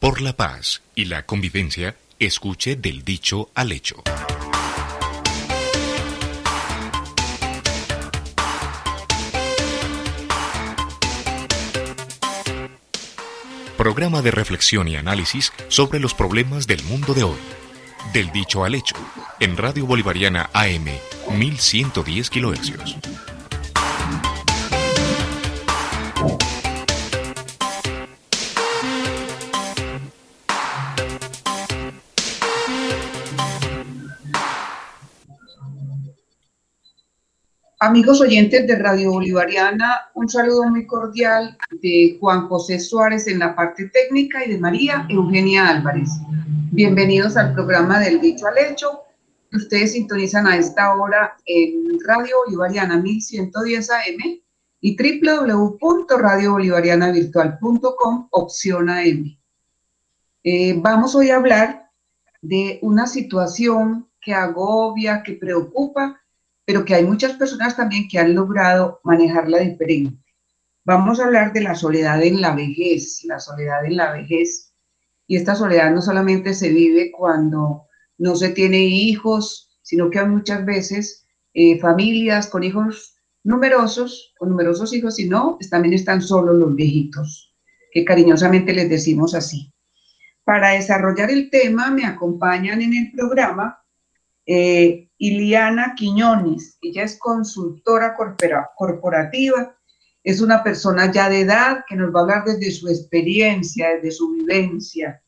Por la paz y la convivencia, escuche del dicho al hecho. Programa de reflexión y análisis sobre los problemas del mundo de hoy. Del dicho al hecho, en Radio Bolivariana AM 1110 kHz. Amigos oyentes de Radio Bolivariana, un saludo muy cordial de Juan José Suárez en la parte técnica y de María Eugenia Álvarez. Bienvenidos al programa del Dicho al Hecho. Ustedes sintonizan a esta hora en Radio Bolivariana 1110 AM y www.radiobolivarianavirtual.com, opción AM. Eh, vamos hoy a hablar de una situación que agobia, que preocupa pero que hay muchas personas también que han logrado manejarla diferente. Vamos a hablar de la soledad en la vejez, la soledad en la vejez. Y esta soledad no solamente se vive cuando no se tiene hijos, sino que hay muchas veces eh, familias con hijos numerosos, con numerosos hijos, y no, también están solos los viejitos, que cariñosamente les decimos así. Para desarrollar el tema me acompañan en el programa eh, Iliana Quiñones. Ella es consultora corporativa, es una persona ya de edad que nos va a hablar desde su experiencia, desde su vivencia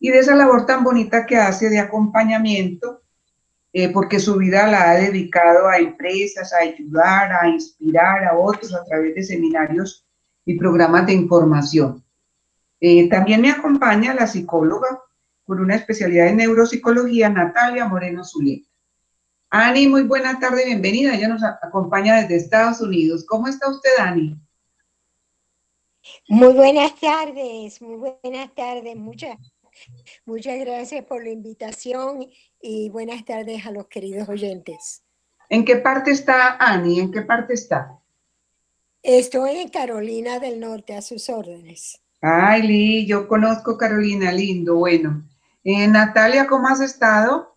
y de esa labor tan bonita que hace de acompañamiento, eh, porque su vida la ha dedicado a empresas, a ayudar, a inspirar a otros a través de seminarios y programas de información. Eh, también me acompaña la psicóloga con una especialidad en neuropsicología, Natalia Moreno Zuleta. Ani, muy buena tarde, bienvenida. Ella nos acompaña desde Estados Unidos. ¿Cómo está usted, Ani? Muy buenas tardes, muy buenas tardes. Muchas, muchas gracias por la invitación y buenas tardes a los queridos oyentes. ¿En qué parte está Ani? ¿En qué parte está? Estoy en Carolina del Norte, a sus órdenes. Ay, Lee, yo conozco Carolina, lindo, bueno. Eh, Natalia, ¿cómo has estado?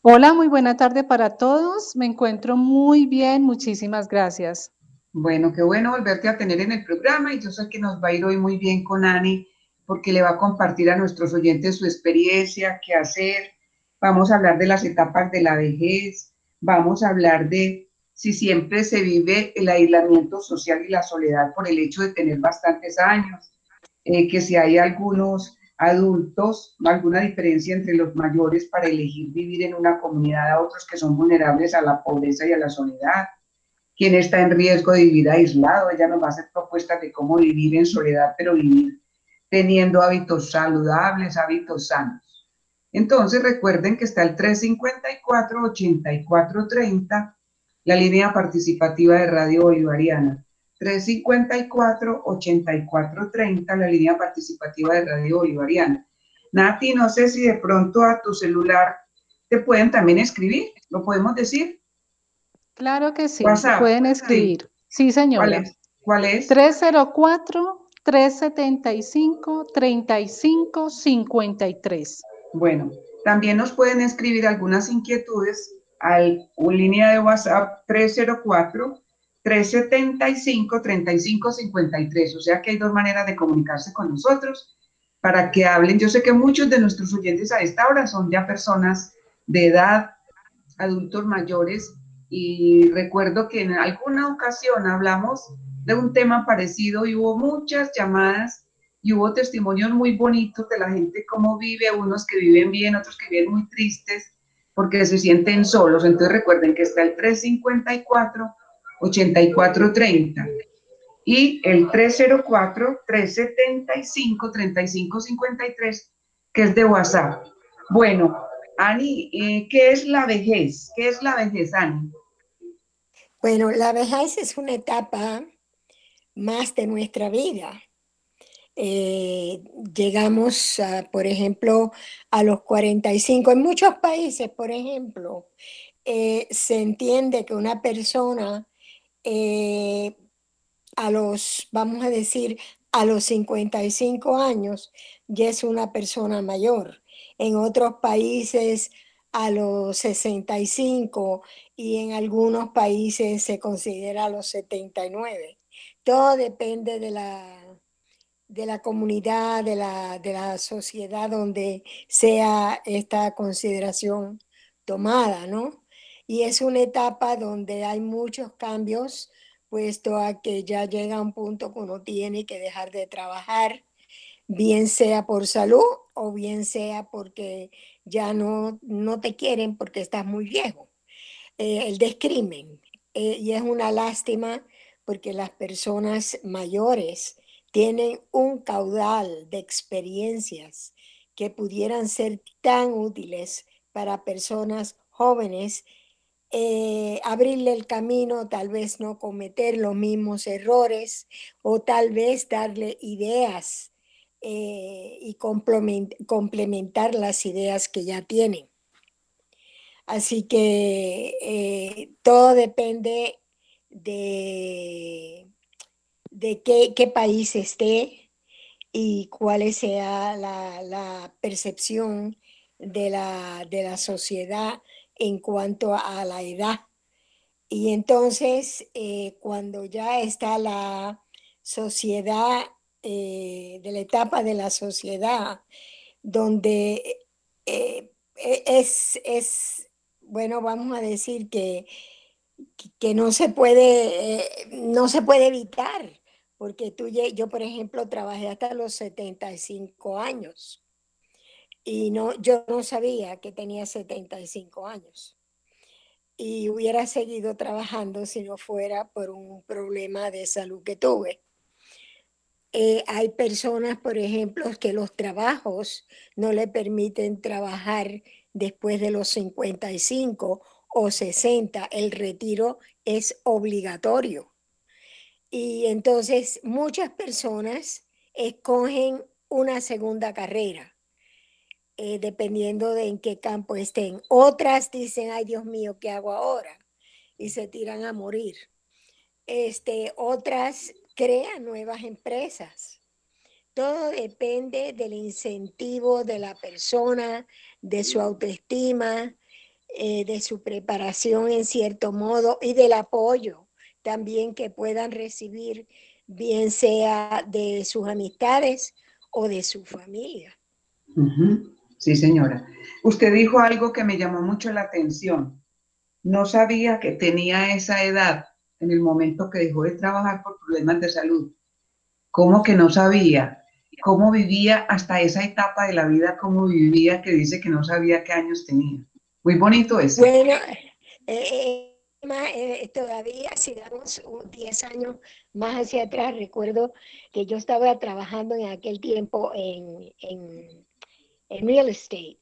Hola, muy buena tarde para todos. Me encuentro muy bien, muchísimas gracias. Bueno, qué bueno volverte a tener en el programa y yo sé que nos va a ir hoy muy bien con Ani porque le va a compartir a nuestros oyentes su experiencia, qué hacer. Vamos a hablar de las etapas de la vejez, vamos a hablar de si siempre se vive el aislamiento social y la soledad por el hecho de tener bastantes años, eh, que si hay algunos adultos, alguna diferencia entre los mayores para elegir vivir en una comunidad a otros que son vulnerables a la pobreza y a la soledad. Quien está en riesgo de vivir aislado, ella nos va a hacer propuestas de cómo vivir en soledad, pero vivir teniendo hábitos saludables, hábitos sanos. Entonces recuerden que está el 354-8430, la línea participativa de Radio Bolivariana. 354-8430, la línea participativa de Radio Bolivariana. Nati, no sé si de pronto a tu celular te pueden también escribir, ¿lo podemos decir? Claro que sí, pueden escribir. Sí, señora. ¿Cuál es? 304-375-3553. Bueno, también nos pueden escribir algunas inquietudes al línea de WhatsApp 304 375-3553. O sea que hay dos maneras de comunicarse con nosotros para que hablen. Yo sé que muchos de nuestros oyentes a esta hora son ya personas de edad, adultos mayores, y recuerdo que en alguna ocasión hablamos de un tema parecido y hubo muchas llamadas y hubo testimonios muy bonitos de la gente cómo vive, unos que viven bien, otros que viven muy tristes porque se sienten solos. Entonces recuerden que está el 354 8430 y el 304-375-3553, que es de WhatsApp. Bueno, Ani, eh, ¿qué es la vejez? ¿Qué es la vejez, Ani? Bueno, la vejez es una etapa más de nuestra vida. Eh, llegamos, por ejemplo, a los 45. En muchos países, por ejemplo, eh, se entiende que una persona eh, a los, vamos a decir, a los 55 años ya es una persona mayor. En otros países a los 65 y en algunos países se considera a los 79. Todo depende de la, de la comunidad, de la, de la sociedad donde sea esta consideración tomada, ¿no? Y es una etapa donde hay muchos cambios, puesto a que ya llega un punto que uno tiene que dejar de trabajar, bien sea por salud o bien sea porque ya no, no te quieren porque estás muy viejo. Eh, el descrimen. Eh, y es una lástima porque las personas mayores tienen un caudal de experiencias que pudieran ser tan útiles para personas jóvenes, eh, abrirle el camino, tal vez no cometer los mismos errores o tal vez darle ideas eh, y complementar las ideas que ya tienen. Así que eh, todo depende de, de qué, país esté y cuál sea la, percepción de la, de la, sociedad en cuanto a la edad. Y entonces, eh, cuando ya está la sociedad eh, de la etapa de la sociedad donde eh, es, es, bueno, vamos a decir que, que no se puede, no se puede evitar, porque tú, yo, por ejemplo, trabajé hasta los 75 años y no, yo no sabía que tenía 75 años y hubiera seguido trabajando si no fuera por un problema de salud que tuve. Eh, hay personas, por ejemplo, que los trabajos no le permiten trabajar después de los 55 o 60. El retiro es obligatorio. Y entonces muchas personas escogen una segunda carrera, eh, dependiendo de en qué campo estén. Otras dicen, ay Dios mío, ¿qué hago ahora? Y se tiran a morir. Este, otras crea nuevas empresas. Todo depende del incentivo de la persona, de su autoestima, eh, de su preparación en cierto modo y del apoyo también que puedan recibir, bien sea de sus amistades o de su familia. Sí, señora. Usted dijo algo que me llamó mucho la atención. No sabía que tenía esa edad en el momento que dejó de trabajar por problemas de salud. ¿Cómo que no sabía? ¿Cómo vivía hasta esa etapa de la vida? ¿Cómo vivía que dice que no sabía qué años tenía? Muy bonito eso. Bueno, eh, eh, todavía si damos 10 años más hacia atrás, recuerdo que yo estaba trabajando en aquel tiempo en, en, en real estate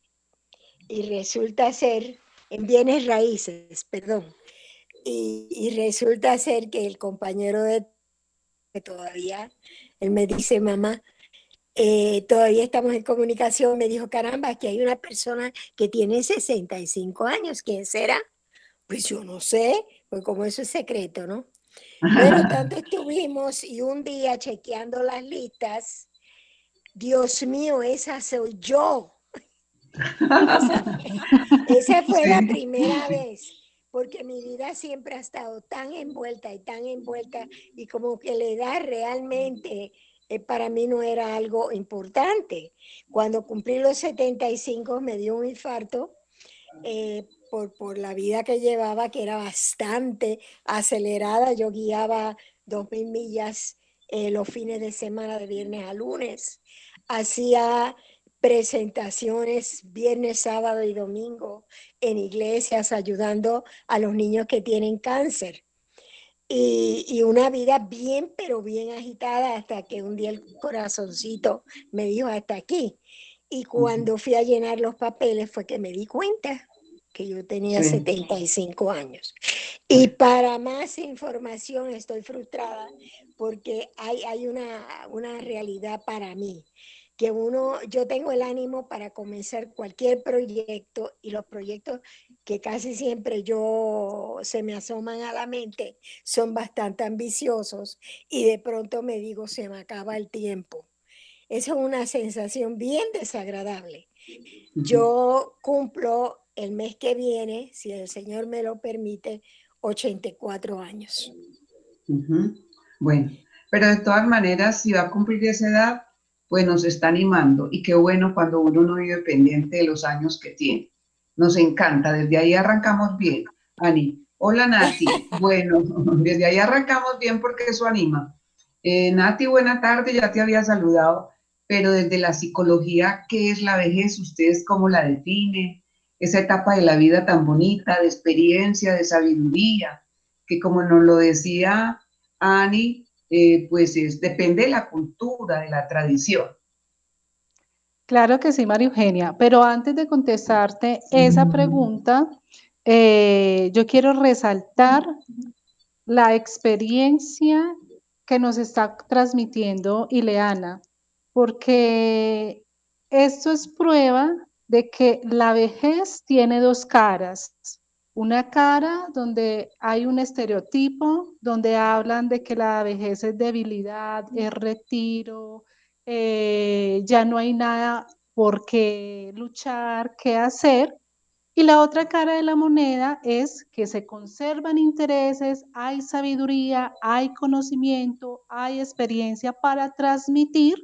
y resulta ser en bienes raíces, perdón. Y, resulta ser que el compañero de que todavía, él me dice, mamá, eh, todavía estamos en comunicación, me dijo, caramba, que hay una persona que tiene 65 años, ¿quién será? Pues yo no sé, pues como eso es secreto, ¿no? Pero tanto estuvimos y un día chequeando las listas, Dios mío, esa soy yo. esa, fue la primera vez porque mi vida siempre ha estado tan envuelta y tan envuelta y como que la edad realmente eh, para mí no era algo importante. Cuando cumplí los 75 me dio un infarto eh, por, por la vida que llevaba, que era bastante acelerada. Yo guiaba 2.000 millas eh, los fines de semana de viernes a lunes. Hacía presentaciones viernes, sábado y domingo en iglesias ayudando a los niños que tienen cáncer. Y, una vida bien, pero bien agitada hasta que un día el corazoncito me dijo hasta aquí. Y cuando fui a llenar los papeles fue que me di cuenta que yo tenía 75 años. Y para más información estoy frustrada porque hay, hay una, una realidad para mí que uno, yo tengo el ánimo para comenzar cualquier proyecto y los proyectos que casi siempre yo se me asoman a la mente son bastante ambiciosos y de pronto me digo, se me acaba el tiempo. Eso es una sensación bien desagradable. Yo cumplo el mes que viene, si el Señor me lo permite, 84 años. Bueno, pero de todas maneras, si va a cumplir esa edad, pues nos está animando. Y qué bueno cuando uno no vive pendiente de los años que tiene. Nos encanta, desde ahí arrancamos bien. Ani, hola Nati. Bueno, desde ahí arrancamos bien porque eso anima. Eh, Nati, buena tarde, ya te había saludado, pero desde la psicología, ¿qué es la vejez? ¿Ustedes cómo la definen? Esa etapa de la vida tan bonita, de experiencia, de sabiduría, que como nos lo decía Ani, eh, pues es, depende de la cultura, de la tradición. Claro que sí, María Eugenia, pero antes de contestarte esa pregunta, eh, yo quiero resaltar la experiencia que nos está transmitiendo Ileana, porque esto es prueba de que la vejez tiene dos caras. Una cara donde hay un estereotipo, donde hablan de que la vejez es debilidad, es retiro, eh, ya no hay nada por qué luchar, qué hacer. Y la otra cara de la moneda es que se conservan intereses, hay sabiduría, hay conocimiento, hay experiencia para transmitir.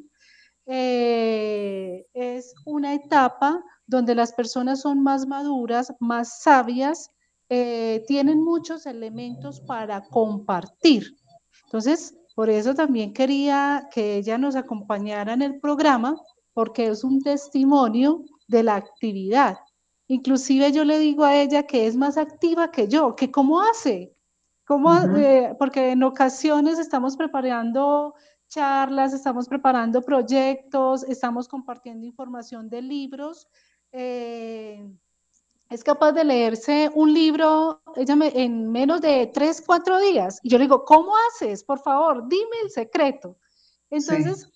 Eh, es una etapa donde las personas son más maduras, más sabias eh, tienen muchos elementos para compartir. Entonces, por eso también quería que ella nos acompañara en el programa, porque es un testimonio de la actividad. Inclusive yo le digo a ella que es más activa que yo, que cómo hace, ¿Cómo, eh, porque en ocasiones estamos preparando charlas, estamos preparando proyectos, estamos compartiendo información de libros. Eh, es capaz de leerse un libro ella en menos de tres, cuatro días. Y yo le digo, ¿cómo haces? Por favor, dime el secreto. Entonces,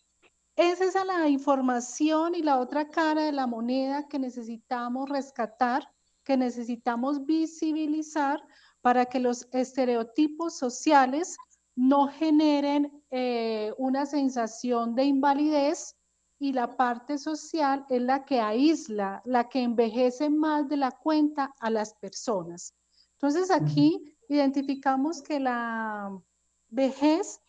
esa es la información y la otra cara de la moneda que necesitamos rescatar, que necesitamos visibilizar para que los estereotipos sociales no generen eh, una sensación de invalidez y la parte social es la que aísla, la que envejece más de la cuenta a las personas. Entonces aquí identificamos que la vejez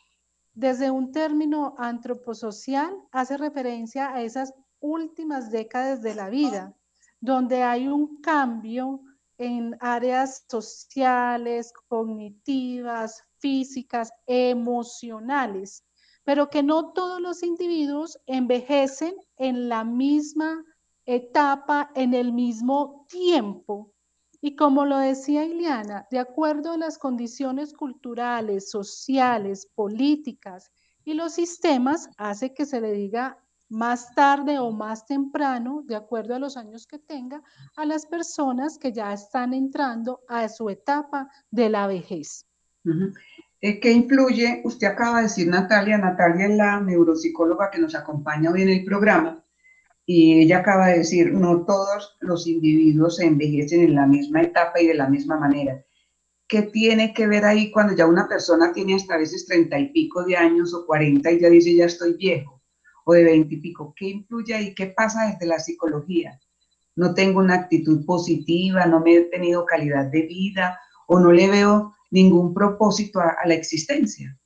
desde un término antroposocial hace referencia a esas últimas décadas de la vida, donde hay un cambio en áreas sociales, cognitivas, físicas, emocionales pero que no todos los individuos envejecen en la misma etapa, en el mismo tiempo. Y como lo decía Ileana, de acuerdo a las condiciones culturales, sociales, políticas y los sistemas, hace que se le diga más tarde o más temprano, de acuerdo a los años que tenga, a las personas que ya están entrando a su etapa de la vejez. Eh, ¿Qué influye? Usted acaba de decir Natalia, Natalia es la neuropsicóloga que nos acompaña hoy en el programa y ella acaba de decir, no todos los individuos se envejecen en la misma etapa y de la misma manera. ¿Qué tiene que ver ahí cuando ya una persona tiene hasta a veces treinta y pico de años o cuarenta y ya dice ya estoy viejo o de veinte y pico? ¿Qué influye ahí? ¿Qué pasa desde la psicología? No tengo una actitud positiva, no me he tenido calidad de vida o no le veo ningún propósito a, la existencia.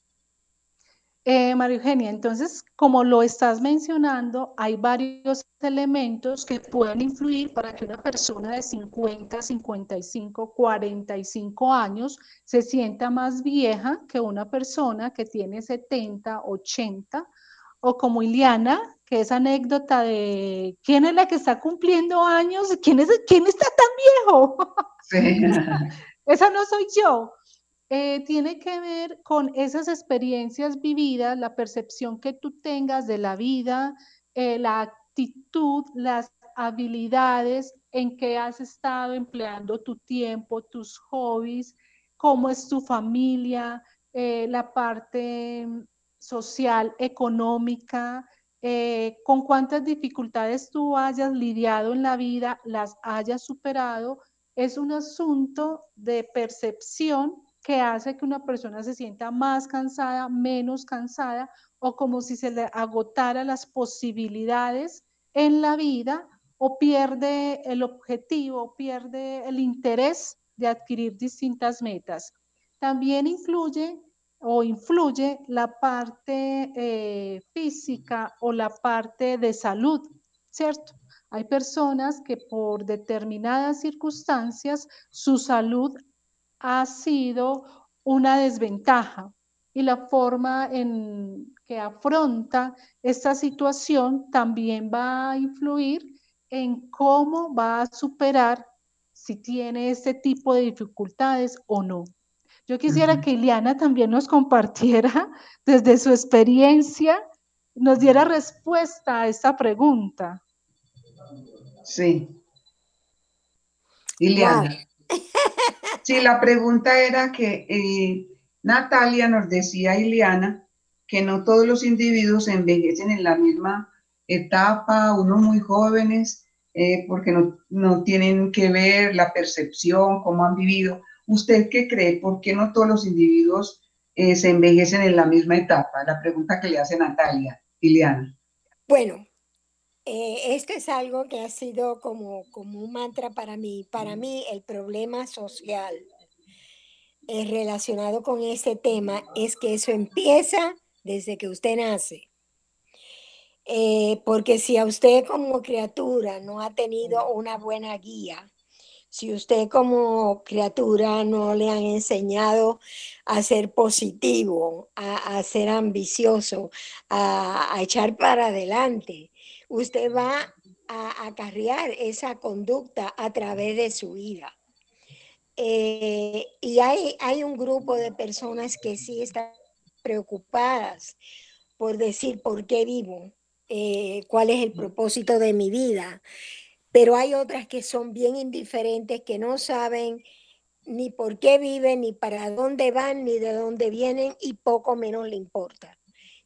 Eh, María Eugenia, entonces, como lo estás mencionando, hay varios elementos que pueden influir para que una persona de 50, 55, 45 años se sienta más vieja que una persona que tiene 70, 80, o como Iliana, que es anécdota de quién es la que está cumpliendo años, quién, es, quién está tan viejo. Sí. Esa no soy yo. Eh, tiene que ver con esas experiencias vividas, la percepción que tú tengas de la vida, eh, la actitud, las habilidades en que has estado empleando tu tiempo, tus hobbies, cómo es tu familia, eh, la parte social, económica, con cuántas dificultades tú hayas lidiado en la vida, las hayas superado, es un asunto de percepción que hace que una persona se sienta más cansada, menos cansada o como si se le agotara las posibilidades en la vida o pierde el objetivo, pierde el interés de adquirir distintas metas. También incluye o influye la parte eh, física o la parte de salud, ¿cierto? Hay personas que por determinadas circunstancias su salud ha sido una desventaja y la forma en que afronta esta situación también va a influir en cómo va a superar si tiene este tipo de dificultades o no. Yo quisiera que Ileana también nos compartiera desde su experiencia, nos diera respuesta a esta pregunta. Sí. Ileana. Sí, la pregunta era que eh, Natalia nos decía, Ileana, que no todos los individuos envejecen en la misma etapa, unos muy jóvenes, eh, porque no, no, tienen que ver la percepción, cómo han vivido. ¿Usted qué cree? ¿Por qué no todos los individuos eh, se envejecen en la misma etapa? La pregunta que le hace Natalia, Ileana. Bueno, eh, esto es algo que ha sido como, como un mantra para mí. Para mí el problema social eh, relacionado con este tema es que eso empieza desde que usted nace. Eh, porque si a usted como criatura no ha tenido una buena guía, si usted como criatura no le han enseñado a ser positivo, a, ser ambicioso, a, echar para adelante, usted va a acarrear esa conducta a través de su vida. Eh, y hay, hay un grupo de personas que sí están preocupadas por decir por qué vivo, eh, cuál es el propósito de mi vida, pero hay otras que son bien indiferentes, que no saben ni por qué viven, ni para dónde van, ni de dónde vienen, y poco menos le importa.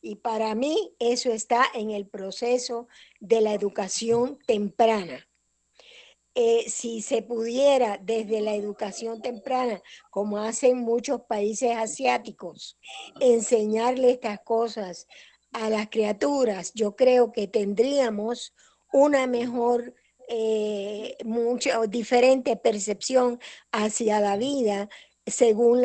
Y para mí eso está en el proceso de la educación temprana. Eh, si se pudiera desde la educación temprana, como hacen muchos países asiáticos, enseñarle estas cosas a las criaturas, yo creo que tendríamos una mejor, eh, mucha diferente percepción hacia la vida según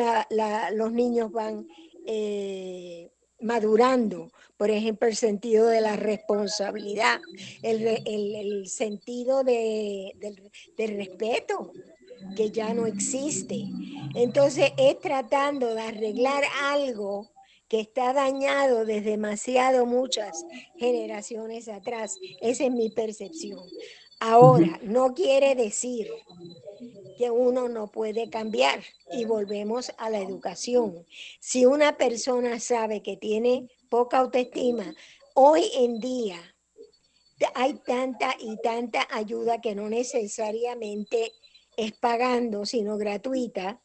los niños van eh, madurando, por ejemplo, el sentido de la responsabilidad, el, sentido de, del, respeto, que ya no existe. Entonces es tratando de arreglar algo que está dañado desde demasiado muchas generaciones atrás. Esa es mi percepción. Ahora, no quiere decir que uno no puede cambiar y volvemos a la educación. Si una persona sabe que tiene poca autoestima, hoy en día hay tanta y tanta ayuda que no necesariamente es pagando, sino gratuita,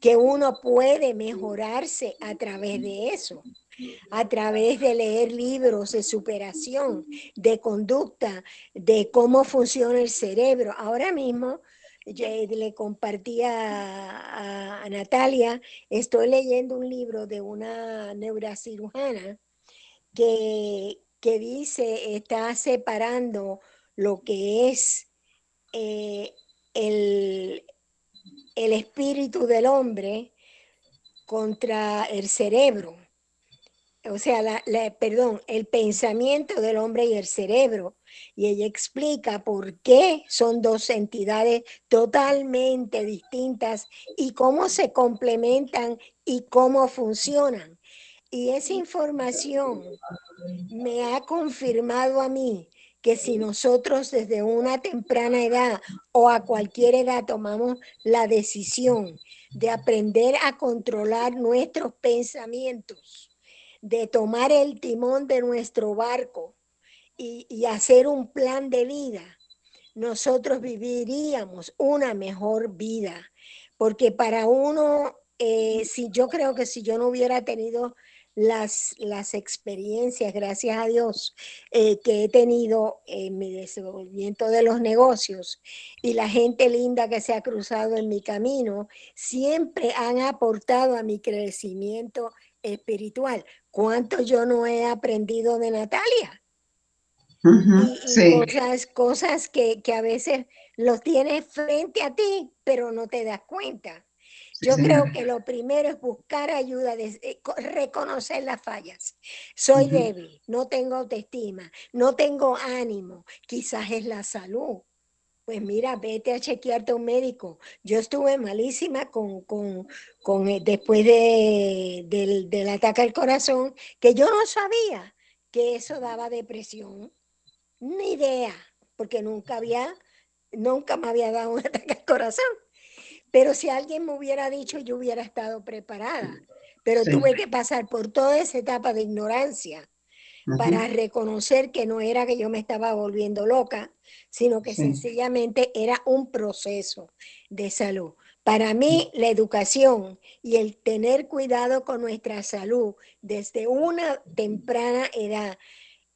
que uno puede mejorarse a través de eso, a través de leer libros de superación, de conducta, de cómo funciona el cerebro. Ahora mismo le compartí a, Natalia, estoy leyendo un libro de una neurocirujana que, que dice, está separando lo que es eh, el, el espíritu del hombre contra el cerebro o sea, la, perdón, el pensamiento del hombre y el cerebro. Y ella explica por qué son dos entidades totalmente distintas y cómo se complementan y cómo funcionan. Y esa información me ha confirmado a mí que si nosotros desde una temprana edad o a cualquier edad tomamos la decisión de aprender a controlar nuestros pensamientos, de tomar el timón de nuestro barco y, hacer un plan de vida, nosotros viviríamos una mejor vida. Porque para uno, eh, si yo creo que si yo no hubiera tenido las, las experiencias, gracias a Dios, eh, que he tenido en mi desenvolvimiento de los negocios y la gente linda que se ha cruzado en mi camino, siempre han aportado a mi crecimiento espiritual. ¿Cuánto yo no he aprendido de Natalia? y, cosas, cosas que, que a veces los tienes frente a ti, pero no te das cuenta. Yo creo que lo primero es buscar ayuda, eh, reconocer las fallas. Soy débil, no tengo autoestima, no tengo ánimo, quizás es la salud. Pues mira, vete a chequearte a un médico. Yo estuve malísima con, con, con eh, después de, del, del ataque al corazón, que yo no sabía que eso daba depresión. Ni idea, porque nunca había, nunca me había dado un ataque al corazón. Pero si alguien me hubiera dicho, yo hubiera estado preparada. Pero tuve que pasar por toda esa etapa de ignorancia para reconocer que no era que yo me estaba volviendo loca, sino que sencillamente era un proceso de salud. Para mí, la educación y el tener cuidado con nuestra salud desde una temprana edad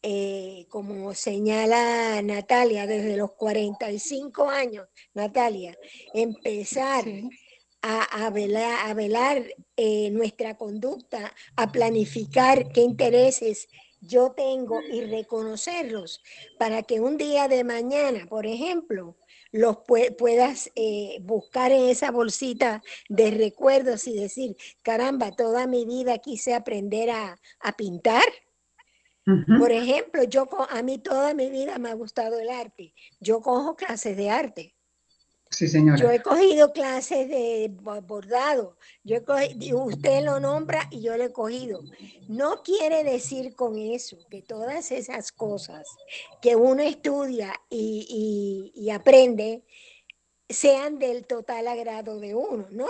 eh, como señala Natalia, desde los 45 años, Natalia, empezar a, velar, a velar eh, nuestra conducta, a planificar qué intereses yo tengo y reconocerlos para que un día de mañana, por ejemplo, los puedas eh, buscar en esa bolsita de recuerdos y decir, caramba, toda mi vida quise aprender a, a pintar por ejemplo, yo a mí toda mi vida me ha gustado el arte. Yo cojo clases de arte. Sí, señora. Yo he cogido clases de bordado. Yo usted lo nombra y yo lo he cogido. No quiere decir con eso que todas esas cosas que uno estudia y, y aprende sean del total agrado de uno, no.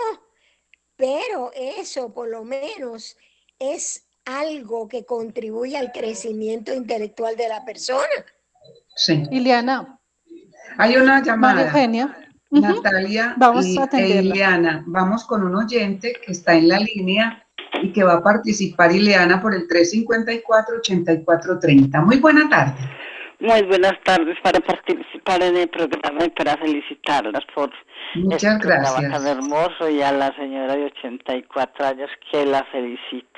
Pero eso por lo menos es algo que contribuye al crecimiento intelectual de la persona. Sí. Iliana. Hay una llamada. Eugenia. Natalia Vamos y, a e Ileana. Vamos con un oyente que está en la línea y que va a participar Ileana por el 354-8430. Muy buena tarde. Muy buenas tardes para participar en el programa y para felicitarlas por Muchas este gracias. trabajo hermoso y a la señora de 84 años que la felicito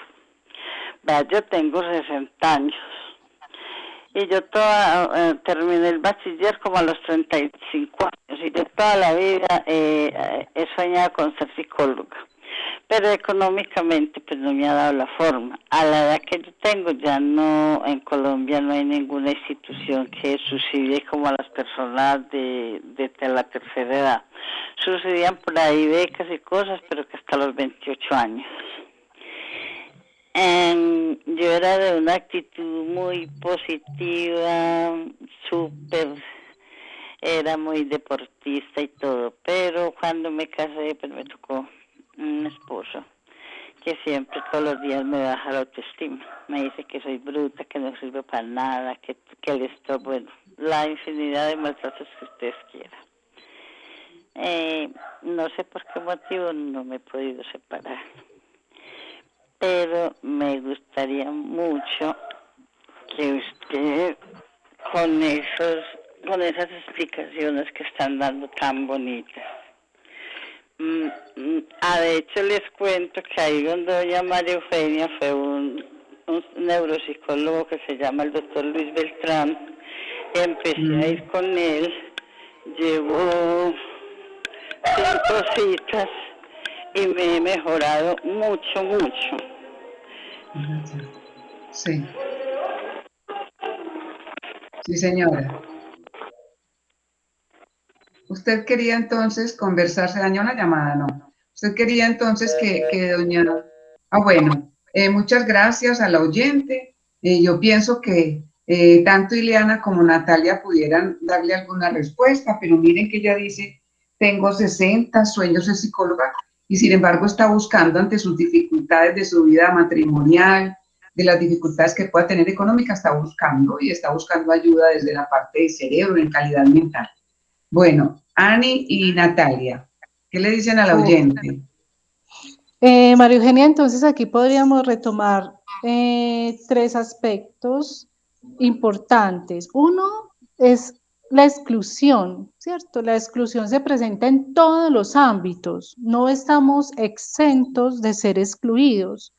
yo tengo 60 años y yo toda, eh, terminé el bachiller como a los 35 años y yo toda la vida eh, he soñado con ser psicóloga, pero económicamente pues no me ha dado la forma. A la edad que yo tengo ya no, en Colombia no hay ninguna institución que subsidie como a las personas de, de la tercera edad. Subsidian por ahí becas y cosas, pero que hasta los 28 años. Em, yo era de una actitud muy positiva, súper, era muy deportista y todo, pero cuando me casé, pues me tocó un esposo que siempre todos los días me baja la autoestima. Me dice que soy bruta, que no sirve para nada, que, que le estoy, bueno, la infinidad de maltratos que ustedes quieran. Eh, no sé por qué motivo no me he podido separar pero me gustaría mucho que usted con esos con esas explicaciones que están dando tan bonitas mm, mm, ah, de hecho les cuento que ahí donde doña María Eugenia fue un, un neuropsicólogo que se llama el doctor Luis Beltrán empecé a ir mm. con él llevo cinco citas y me he mejorado mucho, mucho. Sí. Sí, señora. Usted quería entonces conversar, se dañó la llamada, ¿no? Usted quería entonces que, doña... Ah, bueno, eh, muchas gracias a la oyente. Eh, yo pienso que eh, tanto Ileana como Natalia pudieran darle alguna respuesta, pero miren que ella dice, tengo 60 sueños de psicóloga, y sin embargo está buscando ante sus dificultades de su vida matrimonial, de las dificultades que pueda tener económica, está buscando y está buscando ayuda desde la parte de cerebro, en calidad mental. Bueno, Ani y Natalia, ¿qué le dicen al oyente? Eh, María Eugenia, entonces aquí podríamos retomar eh, tres aspectos importantes. Uno es la exclusión, ¿cierto? La exclusión se presenta en todos los ámbitos, no estamos exentos de ser excluidos.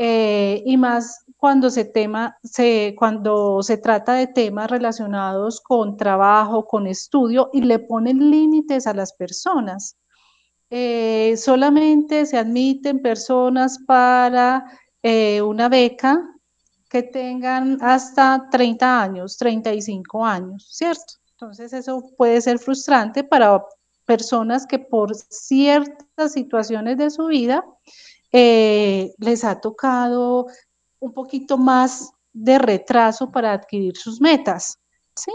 Eh, y más cuando se, tema, se, cuando se trata de temas relacionados con trabajo, con estudio, y le ponen límites a las personas. Eh, solamente se admiten personas para eh, una beca que tengan hasta 30 años, 35 años, ¿cierto? Entonces eso puede ser frustrante para personas que por ciertas situaciones de su vida eh, les ha tocado un poquito más de retraso para adquirir sus metas, ¿sí?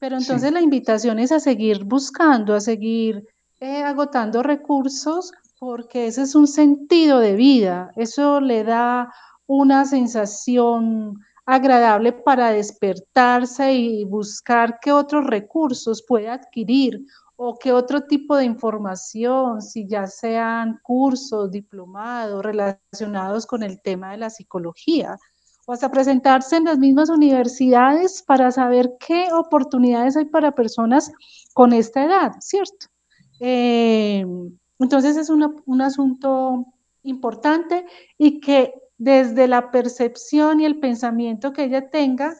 Pero entonces la invitación es a seguir buscando, a seguir eh, agotando recursos, porque ese es un sentido de vida, eso le da una sensación agradable para despertarse y buscar qué otros recursos puede adquirir o qué otro tipo de información, si ya sean cursos, diplomados relacionados con el tema de la psicología, o hasta presentarse en las mismas universidades para saber qué oportunidades hay para personas con esta edad, ¿cierto? Eh, entonces es un asunto importante y que desde la percepción y el pensamiento que ella tenga,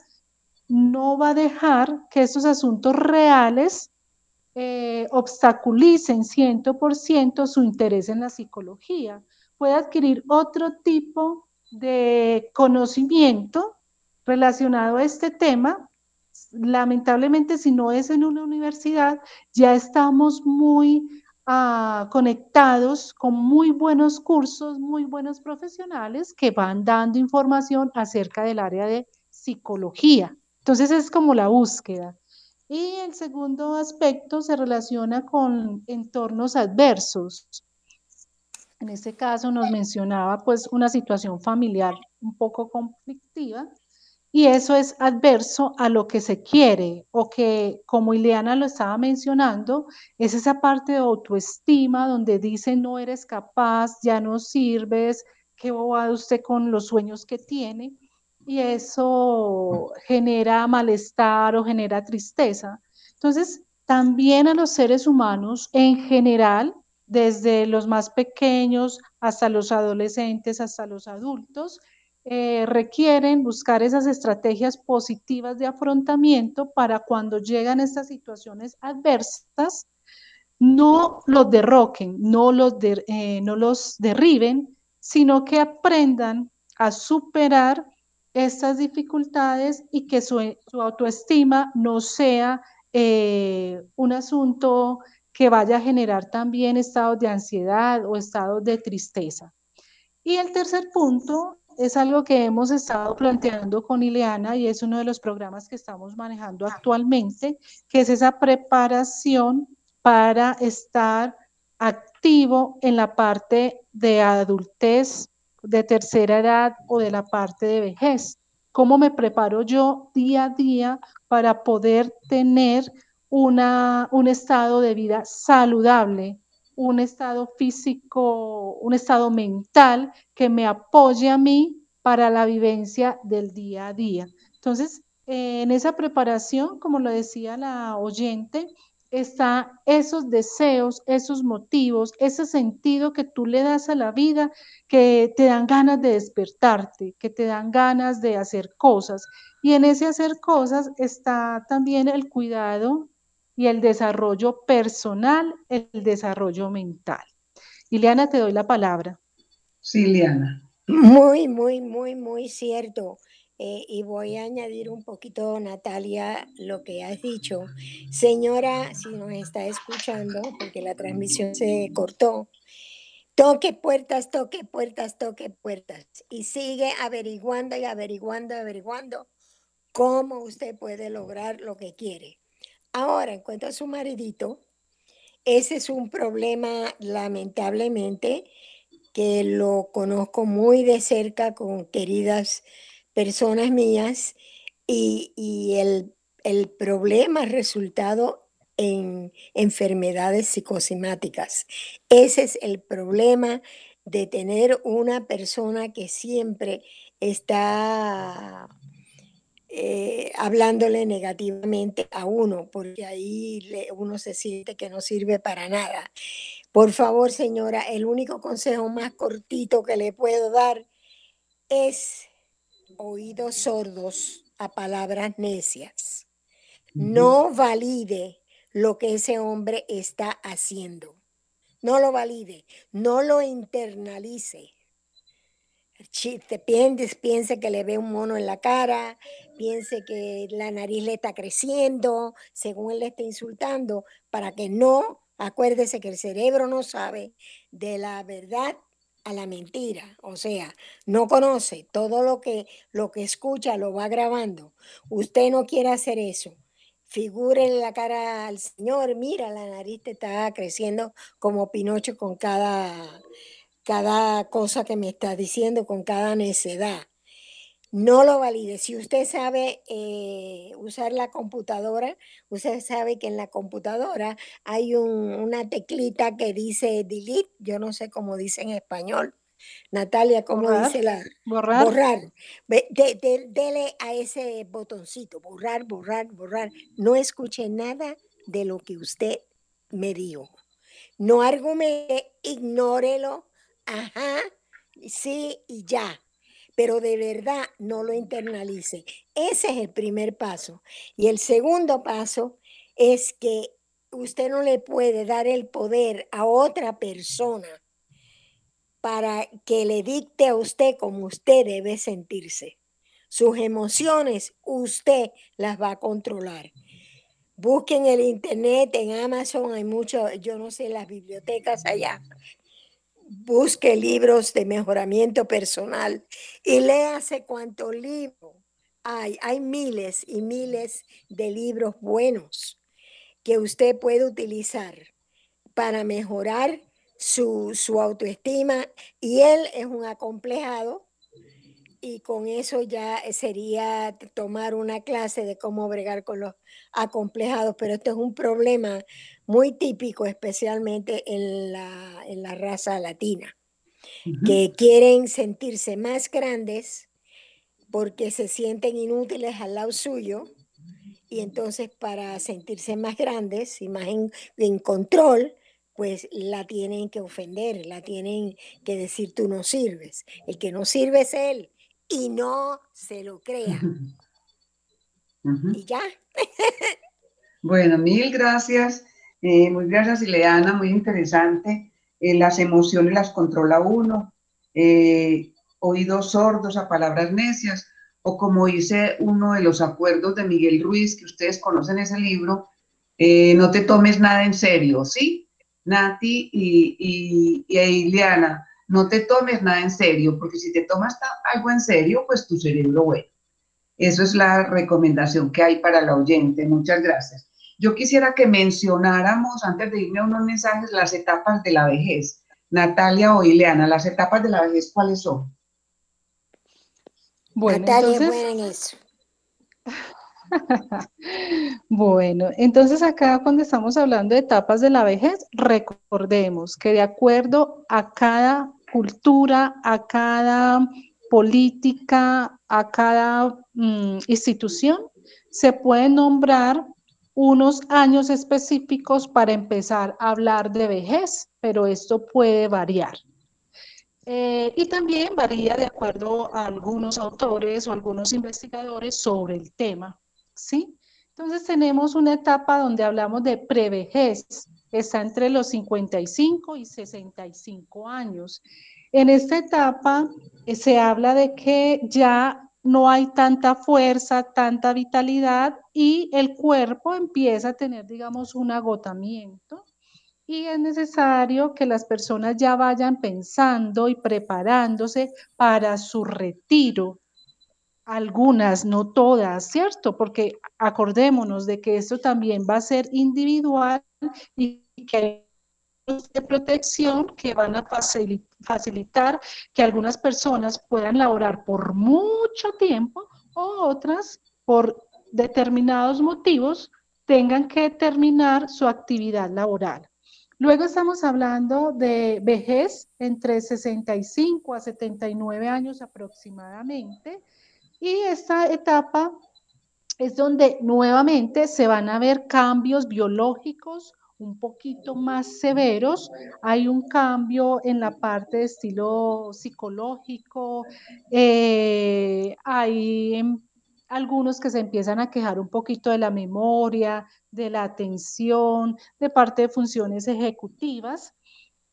no va a dejar que esos asuntos reales eh, obstaculicen 100% su interés en la psicología. Puede adquirir otro tipo de conocimiento relacionado a este tema. Lamentablemente, si no es en una universidad, ya estamos muy ah, conectados con muy buenos cursos, muy buenos profesionales que van dando información acerca del área de psicología. Entonces es como la búsqueda. Y el segundo aspecto se relaciona con entornos adversos. En este caso nos mencionaba pues una situación familiar un poco conflictiva y eso es adverso a lo que se quiere o que, como Ileana lo estaba mencionando, es esa parte de autoestima donde dice no eres capaz, ya no sirves, qué bobado usted con los sueños que tiene y eso genera malestar o genera tristeza. Entonces, también a los seres humanos en general, desde los más pequeños hasta los adolescentes, hasta los adultos, eh, requieren buscar esas estrategias positivas de afrontamiento para cuando llegan estas situaciones adversas, no los derroquen, no los, eh, no los derriben, sino que aprendan a superar estas dificultades y que su, autoestima no sea eh, un asunto que vaya a generar también estados de ansiedad o estados de tristeza. Y el tercer punto es algo que hemos estado planteando con Ileana y es uno de los programas que estamos manejando actualmente, que es esa preparación para estar activo en la parte de adultez de tercera edad o de la parte de vejez. ¿Cómo me preparo yo día a día para poder tener una, un estado de vida saludable, un estado físico, un estado mental que me apoye a mí para la vivencia del día a día? Entonces, en esa preparación, como lo decía la oyente, está esos deseos, esos motivos, ese sentido que tú le das a la vida, que te dan ganas de despertarte, que te dan ganas de hacer cosas. Y en ese hacer cosas está también el cuidado y el desarrollo personal, el desarrollo mental. Ileana, te doy la palabra. Sí, Ileana. Muy, muy, muy, muy cierto. Eh, y voy a añadir un poquito, Natalia, lo que has dicho. Señora, si nos está escuchando, porque la transmisión se cortó, toque puertas, toque puertas, toque puertas. Y sigue averiguando y averiguando, averiguando cómo usted puede lograr lo que quiere. Ahora, en cuanto a su maridito, ese es un problema, lamentablemente, que lo conozco muy de cerca con queridas personas mías y, el, el, problema ha resultado en enfermedades psicosomáticas. Ese es el problema de tener una persona que siempre está eh, hablándole negativamente a uno, porque ahí uno se siente que no sirve para nada. Por favor, señora, el único consejo más cortito que le puedo dar es oídos sordos a palabras necias. No valide lo que ese hombre está haciendo. No lo valide, no lo internalice. Te piense, piense que le ve un mono en la cara, piense que la nariz le está creciendo, según él le está insultando, para que no, acuérdese que el cerebro no sabe de la verdad a la mentira, o sea, no conoce todo lo que lo que escucha lo va grabando. Usted no quiere hacer eso. Figure la cara al Señor, mira, la nariz te está creciendo como Pinocho con cada cada cosa que me está diciendo, con cada necedad. No lo valide. Si usted sabe eh, usar la computadora, usted sabe que en la computadora hay una teclita que dice delete, yo no sé cómo dice en español. Natalia, ¿cómo dice la? Borrar. Borrar. dele a ese botoncito, borrar, borrar, borrar. No escuche nada de lo que usted me dijo. No argumente, ignórelo, ajá, sí y ya, pero de verdad no lo internalice. Ese es el primer paso. Y el segundo paso es que usted no le puede dar el poder a otra persona para que le dicte a usted cómo usted debe sentirse. Sus emociones usted las va a controlar. Busquen el internet, en Amazon hay mucho, yo no sé, las bibliotecas allá busque libros de mejoramiento personal y léase cuántos libros hay. Hay miles y miles de libros buenos que usted puede utilizar para mejorar su, su autoestima y él es un acomplejado y con eso ya sería tomar una clase de cómo bregar con los acomplejados, pero esto es un problema muy típico, especialmente en la, en la raza latina, que quieren sentirse más grandes porque se sienten inútiles al lado suyo y entonces para sentirse más grandes y más en, en control, pues la tienen que ofender, la tienen que decir tú no sirves. El que no sirve es él y no se lo crea. Y ya. bueno, mil gracias. Eh, muy gracias, Ileana, muy interesante. Eh, las emociones las controla uno. Eh, oídos sordos a palabras necias. O como dice uno de los acuerdos de Miguel Ruiz, que ustedes conocen ese libro, no te tomes nada en serio, ¿sí? Nati y, y, y Ileana, no te tomes nada en serio, porque si te tomas algo en serio, pues tu cerebro bueno. Eso es la recomendación que hay para la oyente. Muchas gracias. Yo quisiera que mencionáramos, antes de irme a unos mensajes, las etapas de la vejez. Natalia o Ileana, las etapas de la vejez, ¿cuáles son? Bueno, Natalia entonces... bueno, entonces acá cuando estamos hablando de etapas de la vejez, recordemos que de acuerdo a cada cultura, a cada política, a cada mm, institución, se puede nombrar unos años específicos para empezar a hablar de vejez, pero esto puede variar. Eh, y también varía de acuerdo a algunos autores o algunos investigadores sobre el tema, ¿sí? Entonces tenemos una etapa donde hablamos de prevejez, está entre los 55 y 65 años. En esta etapa eh, se habla de que ya no hay tanta fuerza, tanta vitalidad y el cuerpo empieza a tener, digamos, un agotamiento y es necesario que las personas ya vayan pensando y preparándose para su retiro. Algunas, no todas, ¿cierto? Porque acordémonos de que esto también va a ser individual y que de protección que van a facilitar que algunas personas puedan laborar por mucho tiempo o otras por determinados motivos tengan que terminar su actividad laboral. Luego estamos hablando de vejez entre 65 a 79 años aproximadamente. Y esta etapa es donde nuevamente se van a ver cambios biológicos un poquito más severos. Hay un cambio en la parte de estilo psicológico, eh, hay algunos que se empiezan a quejar un poquito de la memoria, de la atención, de parte de funciones ejecutivas.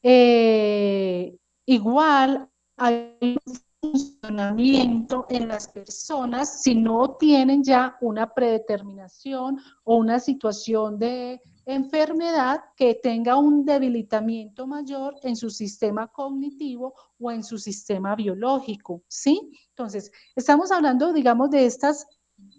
Eh, igual hay funcionamiento en las personas si no tienen ya una predeterminación o una situación de enfermedad que tenga un debilitamiento mayor en su sistema cognitivo o en su sistema biológico, ¿sí? Entonces, estamos hablando, digamos, de estas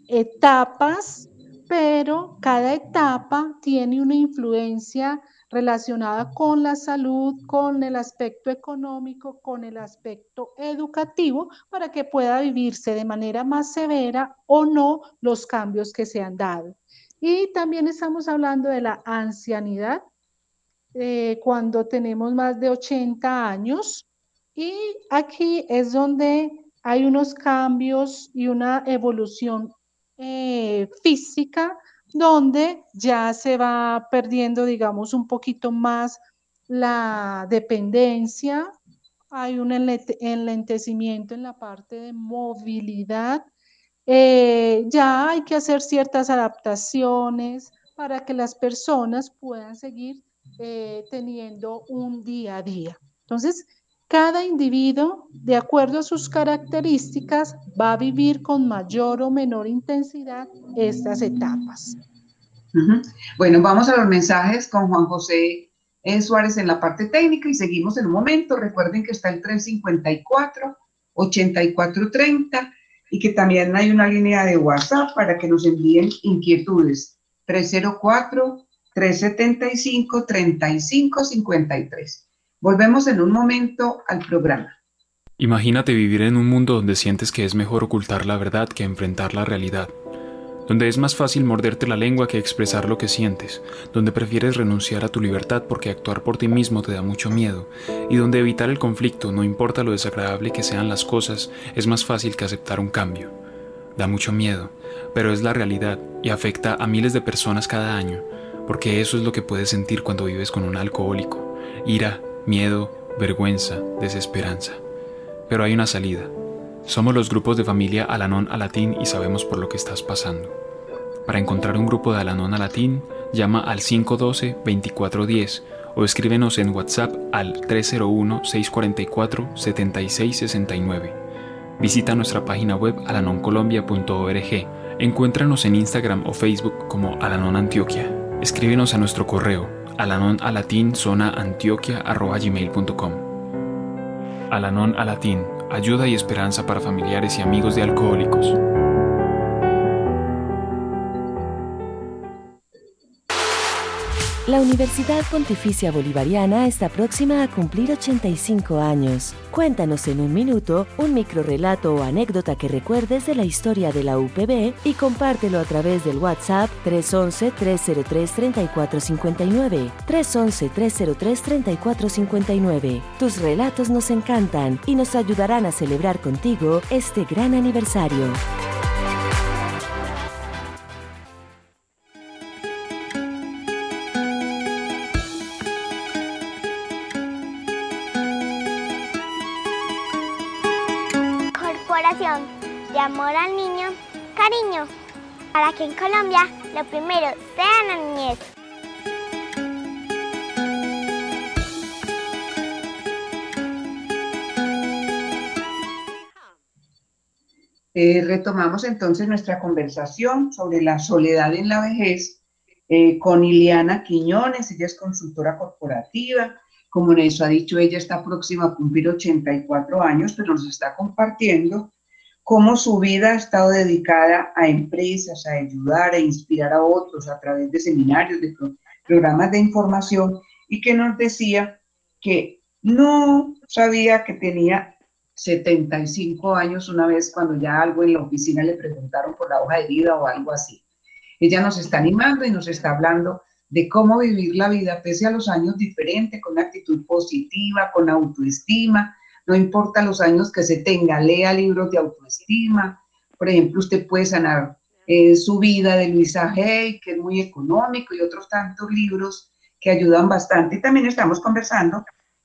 etapas, pero cada etapa tiene una influencia relacionada con la salud, con el aspecto económico, con el aspecto educativo, para que pueda vivirse de manera más severa o no los cambios que se han dado. Y también estamos hablando de la ancianidad, eh, cuando tenemos más de 80 años. Y aquí es donde hay unos cambios y una evolución eh, física, donde ya se va perdiendo, digamos, un poquito más la dependencia, hay un enlentecimiento en la parte de movilidad eh, ya hay que hacer ciertas adaptaciones para que las personas puedan seguir eh, teniendo un día a día. Entonces, cada individuo, de acuerdo a sus características, va a vivir con mayor o menor intensidad estas etapas. Bueno, vamos a los mensajes con Juan José eh, Suárez en la parte técnica y seguimos en un momento. Recuerden que está el 354 8430 y que también hay una línea de WhatsApp para que nos envíen inquietudes. 304-375-3553. Volvemos en un momento al programa. Imagínate vivir en un mundo donde sientes que es mejor ocultar la verdad que enfrentar la realidad donde es más fácil morderte la lengua que expresar lo que sientes, donde prefieres renunciar a tu libertad porque actuar por ti mismo te da mucho miedo, y donde evitar el conflicto, no importa lo desagradable que sean las cosas, es más fácil que aceptar un cambio. Da mucho miedo, pero es la realidad y afecta a miles de personas cada año, porque eso es lo que puedes sentir cuando vives con un alcohólico, ira, miedo, vergüenza, desesperanza. Pero hay una salida somos los grupos de familia Alanón Alatín y sabemos por lo que estás pasando. Para encontrar un grupo de Alanón Alatín, llama al 512-2410 o escríbenos en WhatsApp al 301-644-7669. Visita nuestra página web alanoncolombia.org. Encuéntranos en Instagram o Facebook como Alanon Antioquia. Escríbenos a nuestro correo alanonalatinzonaantioquia.com. Alanon Alatín ayuda y esperanza para familiares y amigos de alcohólicos. La Universidad Pontificia Bolivariana está próxima a cumplir 85 años. Cuéntanos en un minuto un microrelato o anécdota que recuerdes de la historia de la UPB y compártelo a través del WhatsApp 311-303-3459. 311-303-3459. Tus relatos nos encantan y nos ayudarán a celebrar contigo este gran aniversario. Amor al niño, cariño, para que en Colombia lo primero sea la niñez. Eh, retomamos entonces nuestra conversación sobre la soledad en la vejez eh, con Ileana Quiñones, ella es consultora corporativa, como eso ha dicho, ella está próxima a cumplir 84 años, pero nos está compartiendo cómo su vida ha estado dedicada a empresas, a ayudar, a inspirar a otros a través de seminarios, de programas de información, y que nos decía que no sabía que tenía 75 años una vez cuando ya algo en la oficina le preguntaron por la hoja de vida o algo así. Ella nos está animando y nos está hablando de cómo vivir la vida pese a los años diferentes, con actitud positiva, con autoestima, no importa los años que se tenga, lea libros de autoestima. Por ejemplo, usted puede sanar eh, su vida de Luisa Hay, que es muy económico, y otros tantos libros que ayudan bastante. Y también estamos conversando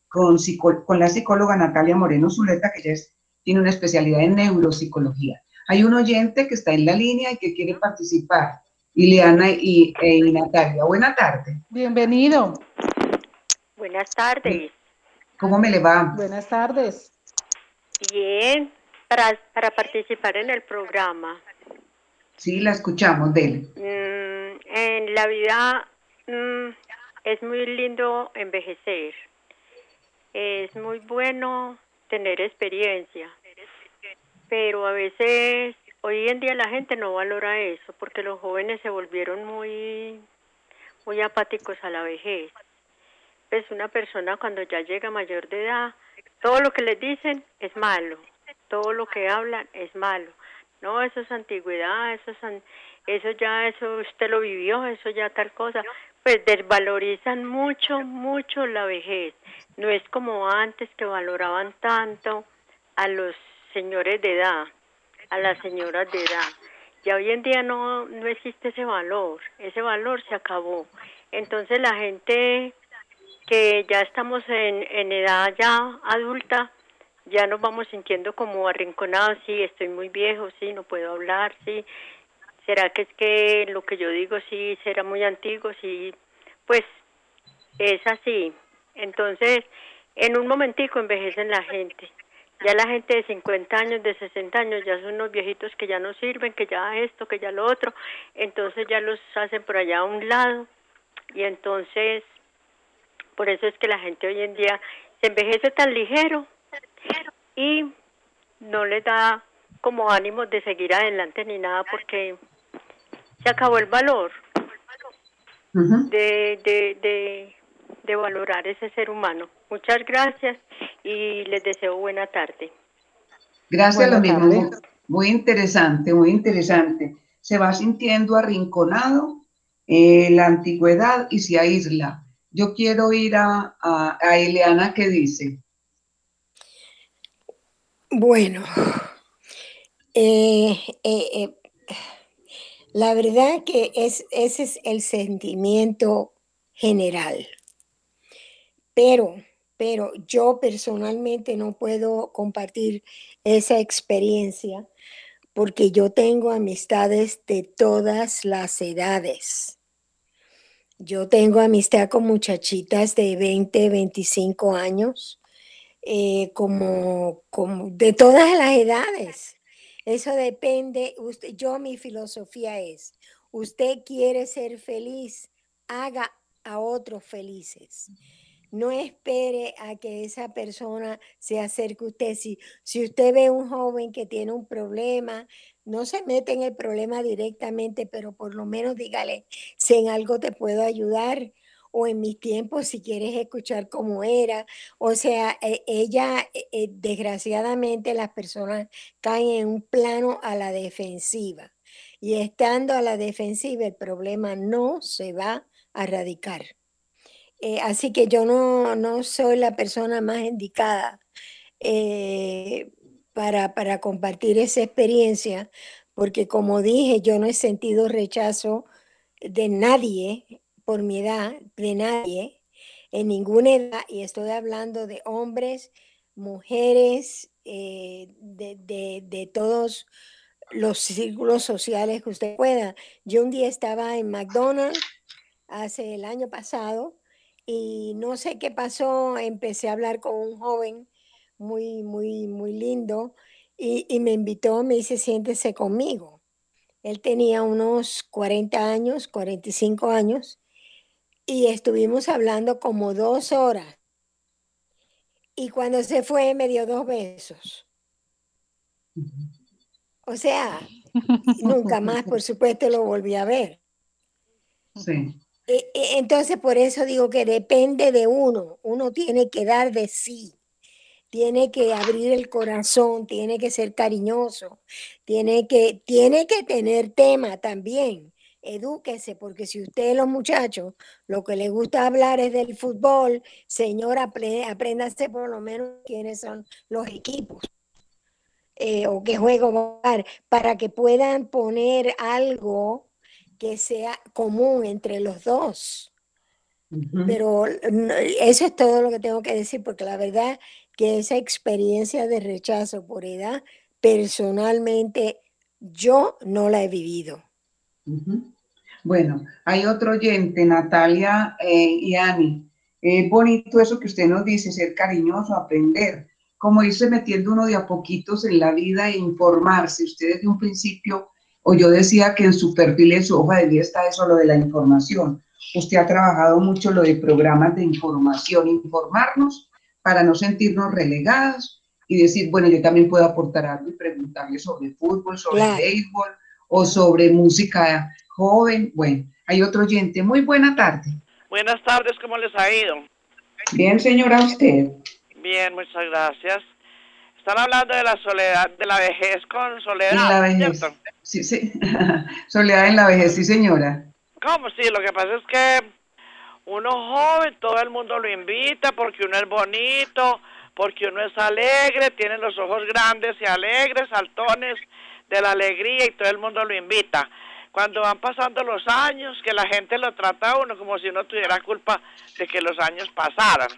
con, con la psicóloga Natalia Moreno Zuleta, que ya tiene una especialidad en neuropsicología. Hay un oyente que está en la línea y que quiere participar. Ileana y, e, y Natalia. Buenas tardes. Bienvenido. Buenas tardes. ¿Cómo me le va? Buenas tardes. Bien, para, para participar en el programa. Sí, la escuchamos, Dele. Mm, en la vida mm, es muy lindo envejecer. Es muy bueno tener experiencia. Pero a veces, hoy en día la gente no valora eso porque los jóvenes se volvieron muy, muy apáticos a la vejez pues una persona cuando ya llega mayor de edad, todo lo que le dicen es malo, todo lo que hablan es malo. No, eso es antigüedad, eso es eso ya eso usted lo vivió, eso ya tal cosa. Pues desvalorizan mucho, mucho la vejez. No es como antes que valoraban tanto a los señores de edad, a las señoras de edad. Ya hoy en día no no existe ese valor, ese valor se acabó. Entonces la gente que ya estamos en, en edad ya adulta, ya nos vamos sintiendo como arrinconados, sí, estoy muy viejo, sí, no puedo hablar, sí, será que es que lo que yo digo sí será muy antiguo, sí, pues es así. Entonces, en un momentico envejecen la gente. Ya la gente de 50 años, de 60 años, ya son unos viejitos que ya no sirven, que ya esto, que ya lo otro. Entonces ya los hacen por allá a un lado. Y entonces por eso es que la gente hoy en día se envejece tan ligero y no le da como ánimo de seguir adelante ni nada porque se acabó el valor de, de, de, valorar ese ser humano. Muchas gracias y les deseo buena tarde. Gracias, lo mismo. Muy interesante, muy interesante. Se va sintiendo arrinconado eh, la antigüedad y se aísla yo quiero ir a, a, Eliana que dice. Bueno, eh, eh, eh, la verdad que es, ese es el sentimiento general. Pero, pero yo personalmente no puedo compartir esa experiencia porque yo tengo amistades de todas las edades. Yo tengo amistad con muchachitas de 20, 25 años, eh, como, como de todas las edades. Eso depende, yo mi filosofía es, usted quiere ser feliz, haga a otros felices. No espere a que esa persona se acerque a usted. Si, si usted ve un joven que tiene un problema, no se mete en el problema directamente, pero por lo menos dígale si en algo te puedo ayudar o en mis tiempos si quieres escuchar cómo era. O sea, e, ella, e, e, desgraciadamente las personas caen en un plano a la defensiva. Y estando a la defensiva, el problema no se va a erradicar. Eh, así que yo no, no, soy la persona más indicada eh, para, compartir esa experiencia, porque como dije, yo no he sentido rechazo de nadie por mi edad, de nadie, en ninguna edad, y estoy hablando de hombres, mujeres, eh, de, de, de, todos los círculos sociales que usted pueda. Yo un día estaba en McDonald's hace el año pasado y no sé qué pasó, empecé a hablar con un joven muy, muy, muy lindo y, me invitó, me dice, siéntese conmigo. Él tenía unos 40 años, 45 años, y estuvimos hablando como dos horas. Y cuando se fue me dio dos besos. O sea, nunca más, por supuesto, lo volví a ver. Sí. E, e, entonces, por eso digo que depende de uno. Uno tiene que dar de sí. Tiene que abrir el corazón, tiene que ser cariñoso, tiene que, tiene que tener tema también. edúquese, porque si usted, los muchachos, lo que les gusta hablar es del fútbol, señora, apréndase por lo menos quiénes son los equipos. Eh, o qué juego dar, para que puedan poner algo que sea común entre los dos. Pero eso es todo lo que tengo que decir, porque la verdad que esa experiencia de rechazo por edad, personalmente yo no la he vivido. Bueno, hay otro oyente, Natalia eh, y Ani. Es bonito eso que usted nos dice, ser cariñoso, aprender. Como irse metiendo uno de a poquitos en la vida e informarse. Usted desde un principio, o yo decía que en su perfil, en su hoja de vida está eso, lo de la información. Usted ha trabajado mucho lo de programas de información, informarnos para no sentirnos relegados y decir, bueno, yo también puedo aportar algo y preguntarle sobre fútbol, sobre béisbol o sobre música joven. Bueno, hay otro oyente. Muy buena tarde. Buenas tardes, ¿cómo les ha ido? Bien, señora, usted. Bien, muchas gracias. Están hablando de la soledad, de la vejez con soledad. la vejez. Sí, sí. soledad en la vejez, sí, señora. ¿Cómo? Sí, lo que pasa es que uno joven, todo el mundo lo invita porque uno es bonito, porque uno es alegre, tiene los ojos grandes y alegres, saltones de la alegría y todo el mundo lo invita. Cuando van pasando los años, que la gente lo trata a uno como si uno tuviera culpa de que los años pasaran.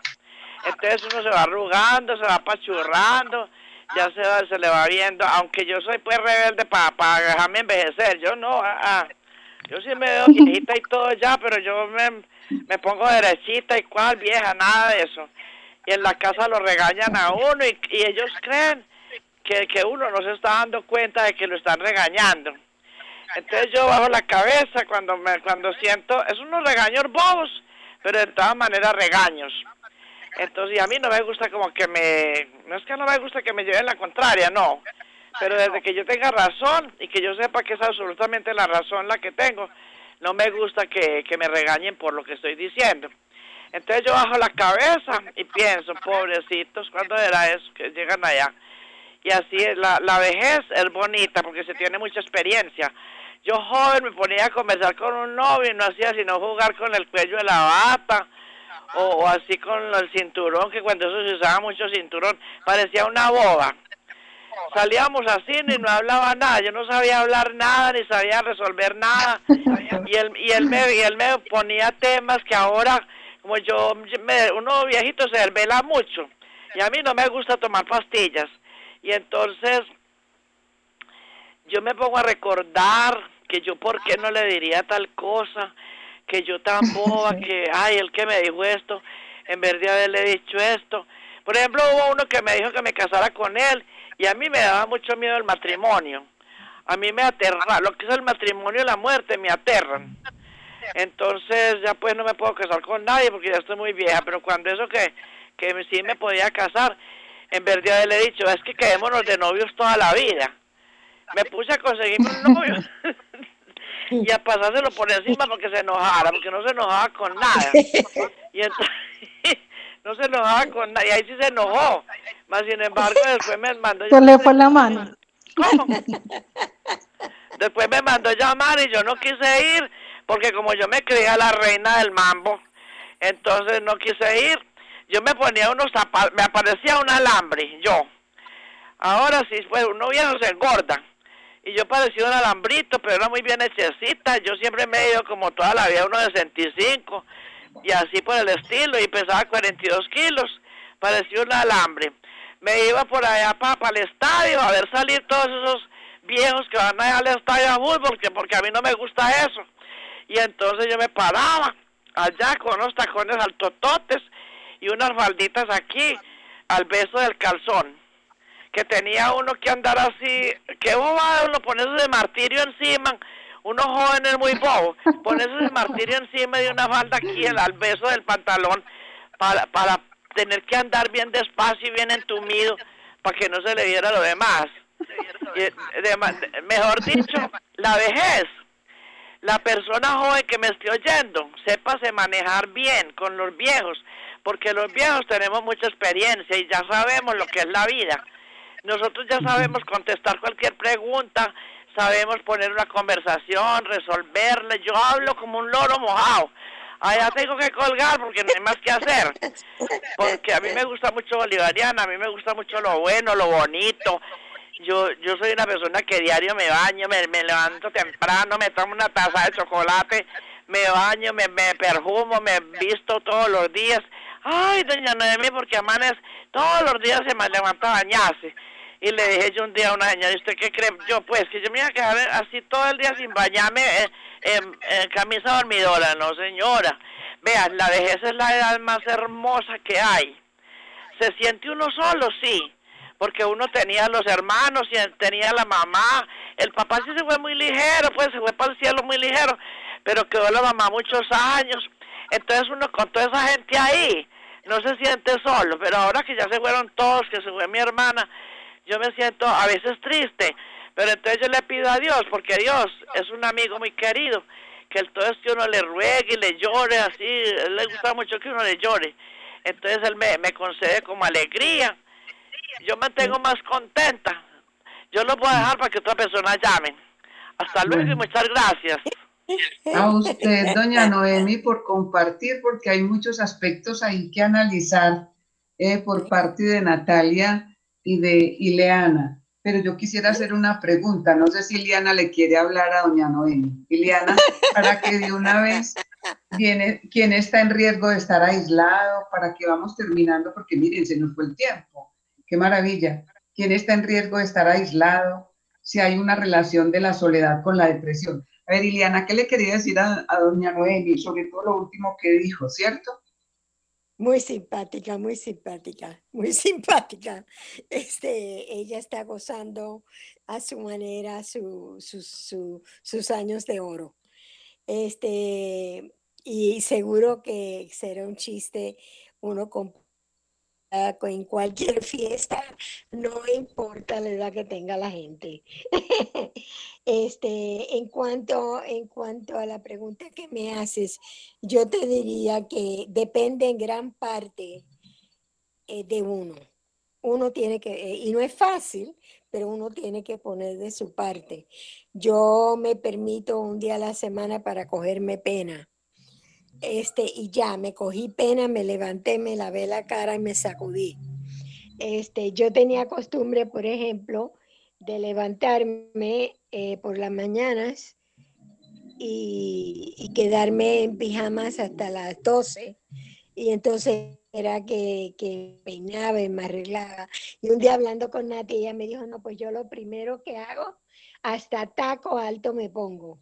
Entonces uno se va arrugando, se va apachurrando, ya se, va, se le va viendo, aunque yo soy pues rebelde para dejarme envejecer, yo no, ah, ah. yo sí me veo viejita y todo ya, pero yo me, me pongo derechita y cual vieja, nada de eso. Y en la casa lo regañan a uno y, ellos creen que, que uno no se está dando cuenta de que lo están regañando. Entonces yo bajo la cabeza cuando me cuando siento, es unos regaños bobos, pero de todas maneras regaños. Entonces, a mí no me gusta como que me, no es que no me gusta que me lleven la contraria, no, pero desde que yo tenga razón y que yo sepa que es absolutamente la razón la que tengo, no me gusta que, que me regañen por lo que estoy diciendo. Entonces yo bajo la cabeza y pienso, pobrecitos, ¿cuándo era eso que llegan allá? Y así es, la, la vejez es bonita porque se tiene mucha experiencia. Yo joven me ponía a conversar con un novio y no hacía sino jugar con el cuello de la bata o, así con el cinturón, que cuando eso se usaba mucho cinturón, parecía una boba. Salíamos así y no hablaba nada, yo no sabía hablar nada ni sabía resolver nada. Y él, y él, me, y él me ponía temas que ahora, como yo, me, uno viejito se desvela mucho y a mí no me gusta tomar pastillas. Y entonces yo me pongo a recordar que yo por qué no le diría tal cosa, que yo tan boba, que, ay, el que me dijo esto, en vez de haberle dicho esto. Por ejemplo, hubo uno que me dijo que me casara con él y a mí me daba mucho miedo el matrimonio. A mí me aterra, lo que es el matrimonio y la muerte me aterran. Entonces ya pues no me puedo casar con nadie porque ya estoy muy vieja, pero cuando eso que, que sí me podía casar, en vez de haberle dicho, es que quedémonos de novios toda la vida me puse a conseguirme un novio y a pasárselo por encima porque se enojara, porque no se enojaba con nada. Y entonces, no se enojaba con nada, y ahí sí se enojó. Más sin embargo, después me mandó... Se le fue la mano. ¿Cómo? Después me mandó llamar y yo no quise ir, porque como yo me creía la reina del mambo, entonces no quise ir. Yo me ponía unos zapatos, me aparecía un alambre, yo. Ahora sí, pues uno viejo se engorda y yo parecía un alambrito, pero era muy bien hechecita. Yo siempre me he ido como toda la vida, uno de 65, y así por el estilo, y pesaba 42 kilos, parecía un alambre. Me iba por allá para, el estadio a ver salir todos esos viejos que van allá al estadio a fútbol, porque, porque a mí no me gusta eso. Y entonces yo me paraba allá con unos tacones altototes y unas falditas aquí al beso del calzón que tenía uno que andar así, que boba uno ponerse de martirio encima, unos jóvenes muy bobos, ponerse de martirio encima de una falda aquí al beso del pantalón para, para tener que andar bien despacio y bien entumido para que no se le viera lo demás. mejor dicho, la vejez. La persona joven que me esté oyendo, sépase manejar bien con los viejos, porque los viejos tenemos mucha experiencia y ya sabemos lo que es la vida nosotros ya sabemos contestar cualquier pregunta, sabemos poner una conversación, resolverla. Yo hablo como un loro mojado. Allá tengo que colgar porque no hay más que hacer. Porque a mí me gusta mucho Bolivariana, a mí me gusta mucho lo bueno, lo bonito. Yo yo soy una persona que diario me baño, me, me levanto temprano, me tomo una taza de chocolate, me baño, me, me perfumo, me visto todos los días. Ay, doña Noemi, porque amanes todos los días se me levanta a bañarse. Y le dije yo un día a una señora, ¿y usted qué cree? Yo, pues, que yo me iba a quedar así todo el día sin bañarme en, camisa dormidora. No, señora. Vean, la vejez es la edad más hermosa que hay. ¿Se siente uno solo? Sí. Porque uno tenía los hermanos y tenía la mamá. El papá sí se fue muy ligero, pues se fue para el cielo muy ligero. Pero quedó la mamá muchos años. Entonces uno con toda esa gente ahí no se siente solo. Pero ahora que ya se fueron todos, que se fue mi hermana, yo me siento a veces triste, pero entonces yo le pido a Dios, porque Dios es un amigo muy querido, que el todo es que uno le ruegue y le llore así, él le gusta mucho que uno le llore, entonces él me, me concede como alegría, yo me tengo más contenta, yo lo voy a dejar para que otra persona llame. Hasta luego y muchas gracias. A usted, doña Noemi, por compartir, porque hay muchos aspectos ahí que analizar eh, por parte de Natalia y de Ileana. Pero yo quisiera hacer una pregunta. No sé si Ileana le quiere hablar a doña Noemi. Ileana, para que de una vez viene quién está en riesgo de estar aislado, para que vamos terminando, porque miren, se nos fue el tiempo. Qué maravilla. ¿Quién está en riesgo de estar aislado? Si hay una relación de la soledad con la depresión. A ver, Ileana, ¿qué le quería decir a, a doña Noemi? Sobre todo lo último que dijo, ¿cierto? Muy simpática, muy simpática, muy simpática. Este, ella está gozando a su manera su, sus años de oro. Este, y seguro que será un chiste uno con en cualquier fiesta, no importa la edad que tenga la gente. este, en, cuanto, en cuanto a la pregunta que me haces, yo te diría que depende en gran parte eh, de uno. Uno tiene que, eh, y no es fácil, pero uno tiene que poner de su parte. Yo me permito un día a la semana para cogerme pena este, y ya me cogí pena, me levanté, me lavé la cara y me sacudí. Este, yo tenía costumbre, por ejemplo, de levantarme eh, por las mañanas y, quedarme en pijamas hasta las 12. Y entonces era que, que peinaba y me arreglaba. Y un día hablando con Nati, ella me dijo, no, pues yo lo primero que hago, hasta taco alto me pongo.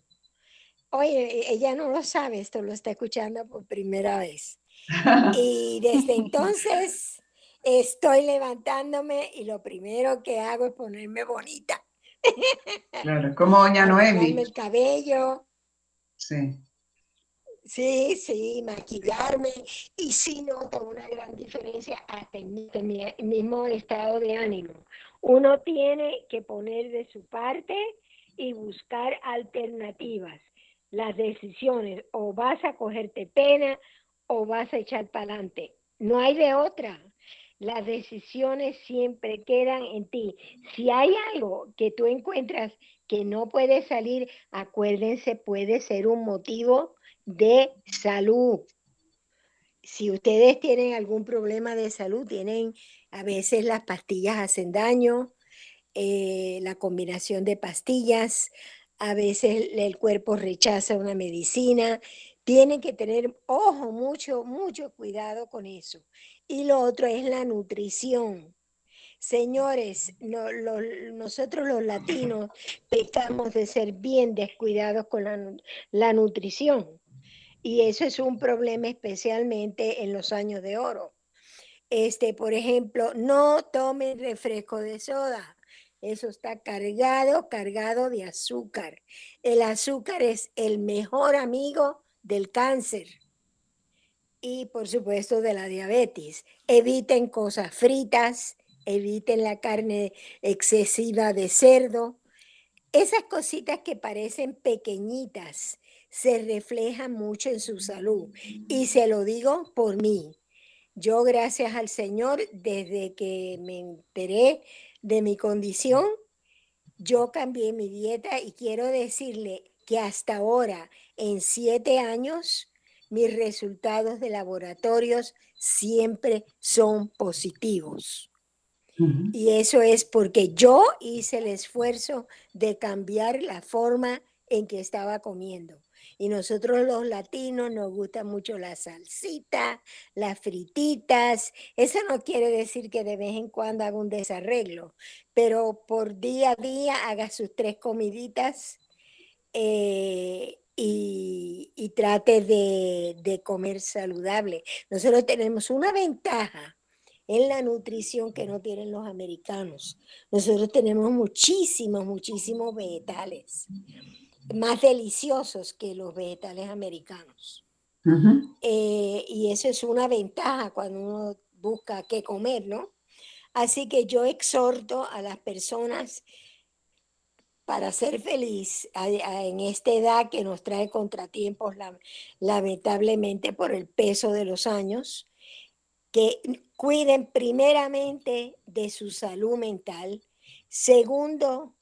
Oye, e, ella no lo sabe, esto lo está escuchando por primera vez. Y desde entonces estoy levantándome y lo primero que hago es ponerme bonita. Claro, como doña Noemi. el cabello. Sí. Sí, sí, maquillarme. Y sí noto una gran diferencia hasta en mi mismo estado de ánimo. Uno tiene que poner de su parte y buscar alternativas las decisiones, o vas a cogerte pena o vas a echar para adelante. No hay de otra. Las decisiones siempre quedan en ti. Si hay algo que tú encuentras que no puede salir, acuérdense, puede ser un motivo de salud. Si ustedes tienen algún problema de salud, tienen a veces las pastillas hacen daño, eh, la combinación de pastillas, a veces el cuerpo rechaza una medicina, tienen que tener, ojo, mucho, mucho cuidado con eso. Y lo otro es la nutrición. Señores, nosotros los latinos pecamos de ser bien descuidados con la, la nutrición. Y eso es un problema especialmente en los años de oro. Este, por ejemplo, no tomen refresco de soda eso está cargado, cargado de azúcar. El azúcar es el mejor amigo del cáncer y por supuesto de la diabetes. Eviten cosas fritas, eviten la carne excesiva de cerdo. Esas cositas que parecen pequeñitas se reflejan mucho en su salud. Y se lo digo por mí. Yo, gracias al Señor, desde que me enteré de mi condición, yo cambié mi dieta y quiero decirle que hasta ahora, en siete años, mis resultados de laboratorios siempre son positivos. Y eso es porque yo hice el esfuerzo de cambiar la forma en que estaba comiendo. Y nosotros los latinos nos gusta mucho la salsita, las frititas. Eso no quiere decir que de vez en cuando haga un desarreglo, pero por día a día haga sus tres comiditas eh, y, trate de, de comer saludable. Nosotros tenemos una ventaja en la nutrición que no tienen los americanos. Nosotros tenemos muchísimos, muchísimos vegetales más deliciosos que los vegetales americanos. Eh, y eso es una ventaja cuando uno busca qué comer, ¿no? Así que yo exhorto a las personas para ser feliz en esta edad que nos trae contratiempos lamentablemente por el peso de los años, que cuiden primeramente de su salud mental, segundo,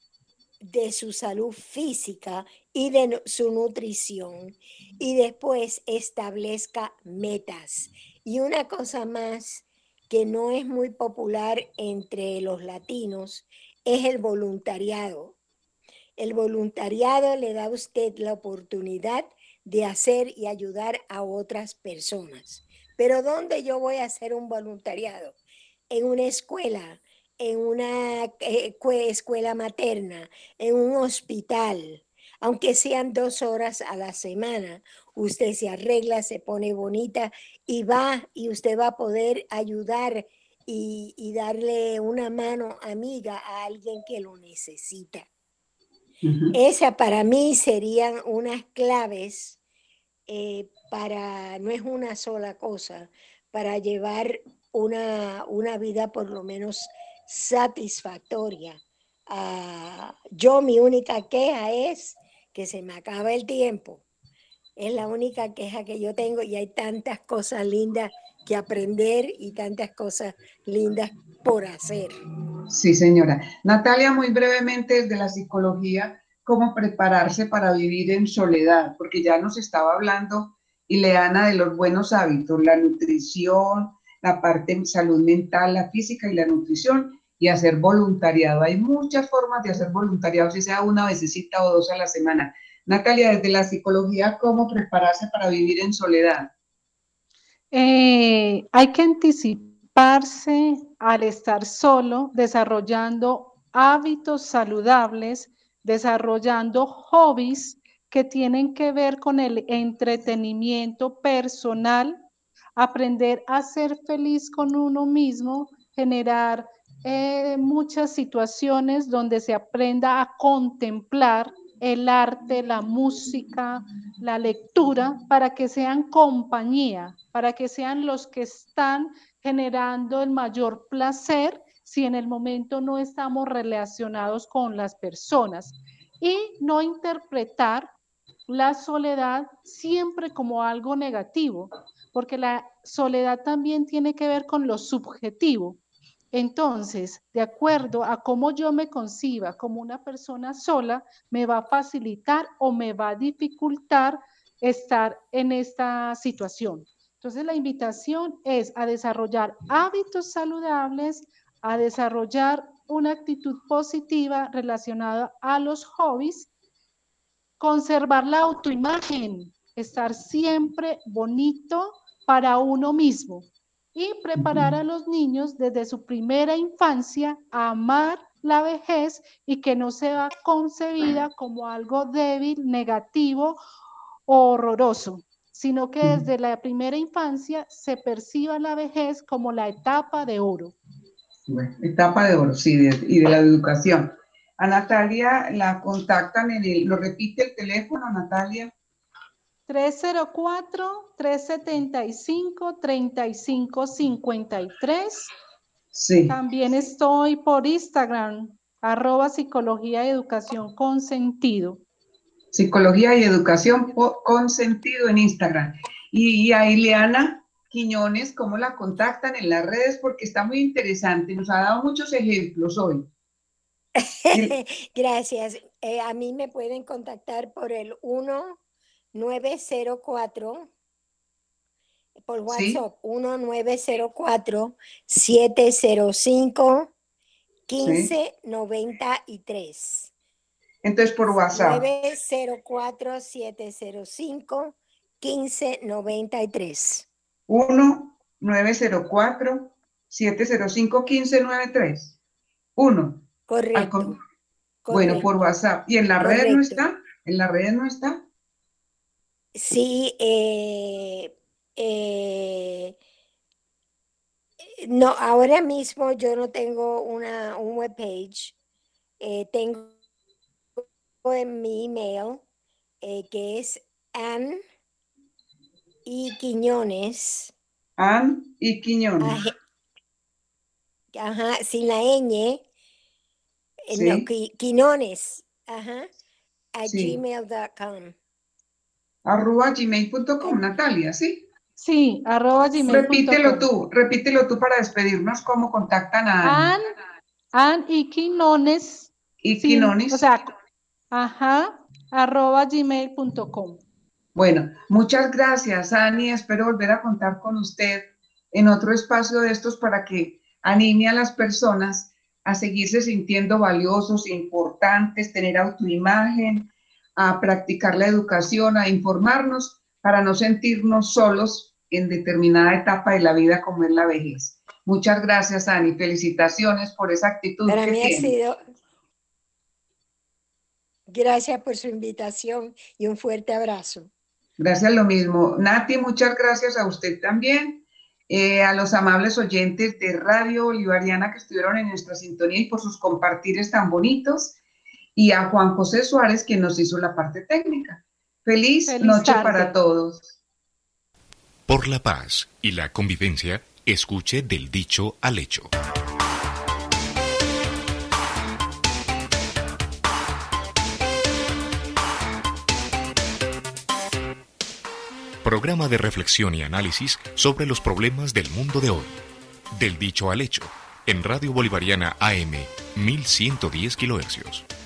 de su salud física y de su nutrición y después establezca metas. Y una cosa más que no es muy popular entre los latinos es el voluntariado. El voluntariado le da a usted la oportunidad de hacer y ayudar a otras personas. Pero ¿dónde yo voy a hacer un voluntariado? En una escuela, en una eh, escuela materna, en un hospital, aunque sean dos horas a la semana, usted se arregla, se pone bonita y va y usted va a poder ayudar y, darle una mano amiga a alguien que lo necesita. Esa para mí serían unas claves eh, para, no es una sola cosa, para llevar una, una vida por lo menos satisfactoria. Ah, yo mi única queja es que se me acaba el tiempo. Es la única queja que yo tengo y hay tantas cosas lindas que aprender y tantas cosas lindas por hacer. Sí, señora. Natalia, muy brevemente desde la psicología, cómo prepararse para vivir en soledad, porque ya nos estaba hablando Ileana de los buenos hábitos, la nutrición, la parte salud mental, la física y la nutrición, y hacer voluntariado. Hay muchas formas de hacer voluntariado, si sea una vecesita o dos a la semana. Natalia, desde la psicología, ¿cómo prepararse para vivir en soledad? Eh, hay que anticiparse al estar solo, desarrollando hábitos saludables, desarrollando hobbies que tienen que ver con el entretenimiento personal, aprender a ser feliz con uno mismo, generar eh, muchas situaciones donde se aprenda a contemplar el arte, la música, la lectura, para que sean compañía, para que sean los que están generando el mayor placer si en el momento no estamos relacionados con las personas. Y no interpretar la soledad siempre como algo negativo, porque la soledad también tiene que ver con lo subjetivo. Entonces, de acuerdo a cómo yo me conciba como una persona sola, me va a facilitar o me va a dificultar estar en esta situación. Entonces, la invitación es a desarrollar hábitos saludables, a desarrollar una actitud positiva relacionada a los hobbies, conservar la autoimagen, estar siempre bonito para uno mismo, y preparar a los niños desde su primera infancia a amar la vejez y que no sea concebida como algo débil, negativo o horroroso, sino que desde la primera infancia se perciba la vejez como la etapa de oro. etapa de oro, sí, y de la educación. A Natalia la contactan en el, lo repite el teléfono, Natalia. 304-375-3553. Sí. También estoy por Instagram, arroba psicología y educación con sentido. Psicología y educación con sentido en Instagram. Y, a Ileana Quiñones, ¿cómo la contactan en las redes? Porque está muy interesante, nos ha dado muchos ejemplos hoy. Gracias. Eh, a mí me pueden contactar por el 1904 por WhatsApp 1904 705 1593. Entonces por WhatsApp. 904 705 1593. 1 904 705 1593. 1. Correcto. Bueno, por WhatsApp. ¿Y en la red no está? ¿En la red no está? Sí, eh, eh, no, ahora mismo yo no tengo una un webpage. Eh, tengo en mi email que es Ann y Quiñones. Ann y Quiñones. Ajá, sin la ñ no, Quinones, ajá, a gmail.com. Arroba gmail.com, Natalia, ¿sí? Sí, arroba gmail.com. Repítelo tú, repítelo tú para despedirnos, cómo contactan a An. An y Quinones. Y Quinones. O sea, ajá, arroba gmail.com. Bueno, muchas gracias, Ani. Espero volver a contar con usted en otro espacio de estos para que anime a las personas a seguirse sintiendo valiosos, importantes, tener autoimagen, a practicar la educación, a informarnos para no sentirnos solos en determinada etapa de la vida como es la vejez. Muchas gracias, Ani. Felicitaciones por esa actitud. Para mí ha sido. Gracias por su invitación y un fuerte abrazo. Gracias, lo mismo. Nati, muchas gracias a usted también. Eh, a los amables oyentes de Radio Bolivariana que estuvieron en nuestra sintonía y por sus compartires tan bonitos, y a Juan José Suárez, quien nos hizo la parte técnica. Feliz, noche para todos. Por la paz y la convivencia, escuche del dicho al hecho. Programa de reflexión y análisis sobre los problemas del mundo de hoy. Del dicho al hecho, en Radio Bolivariana AM 1110 kHz.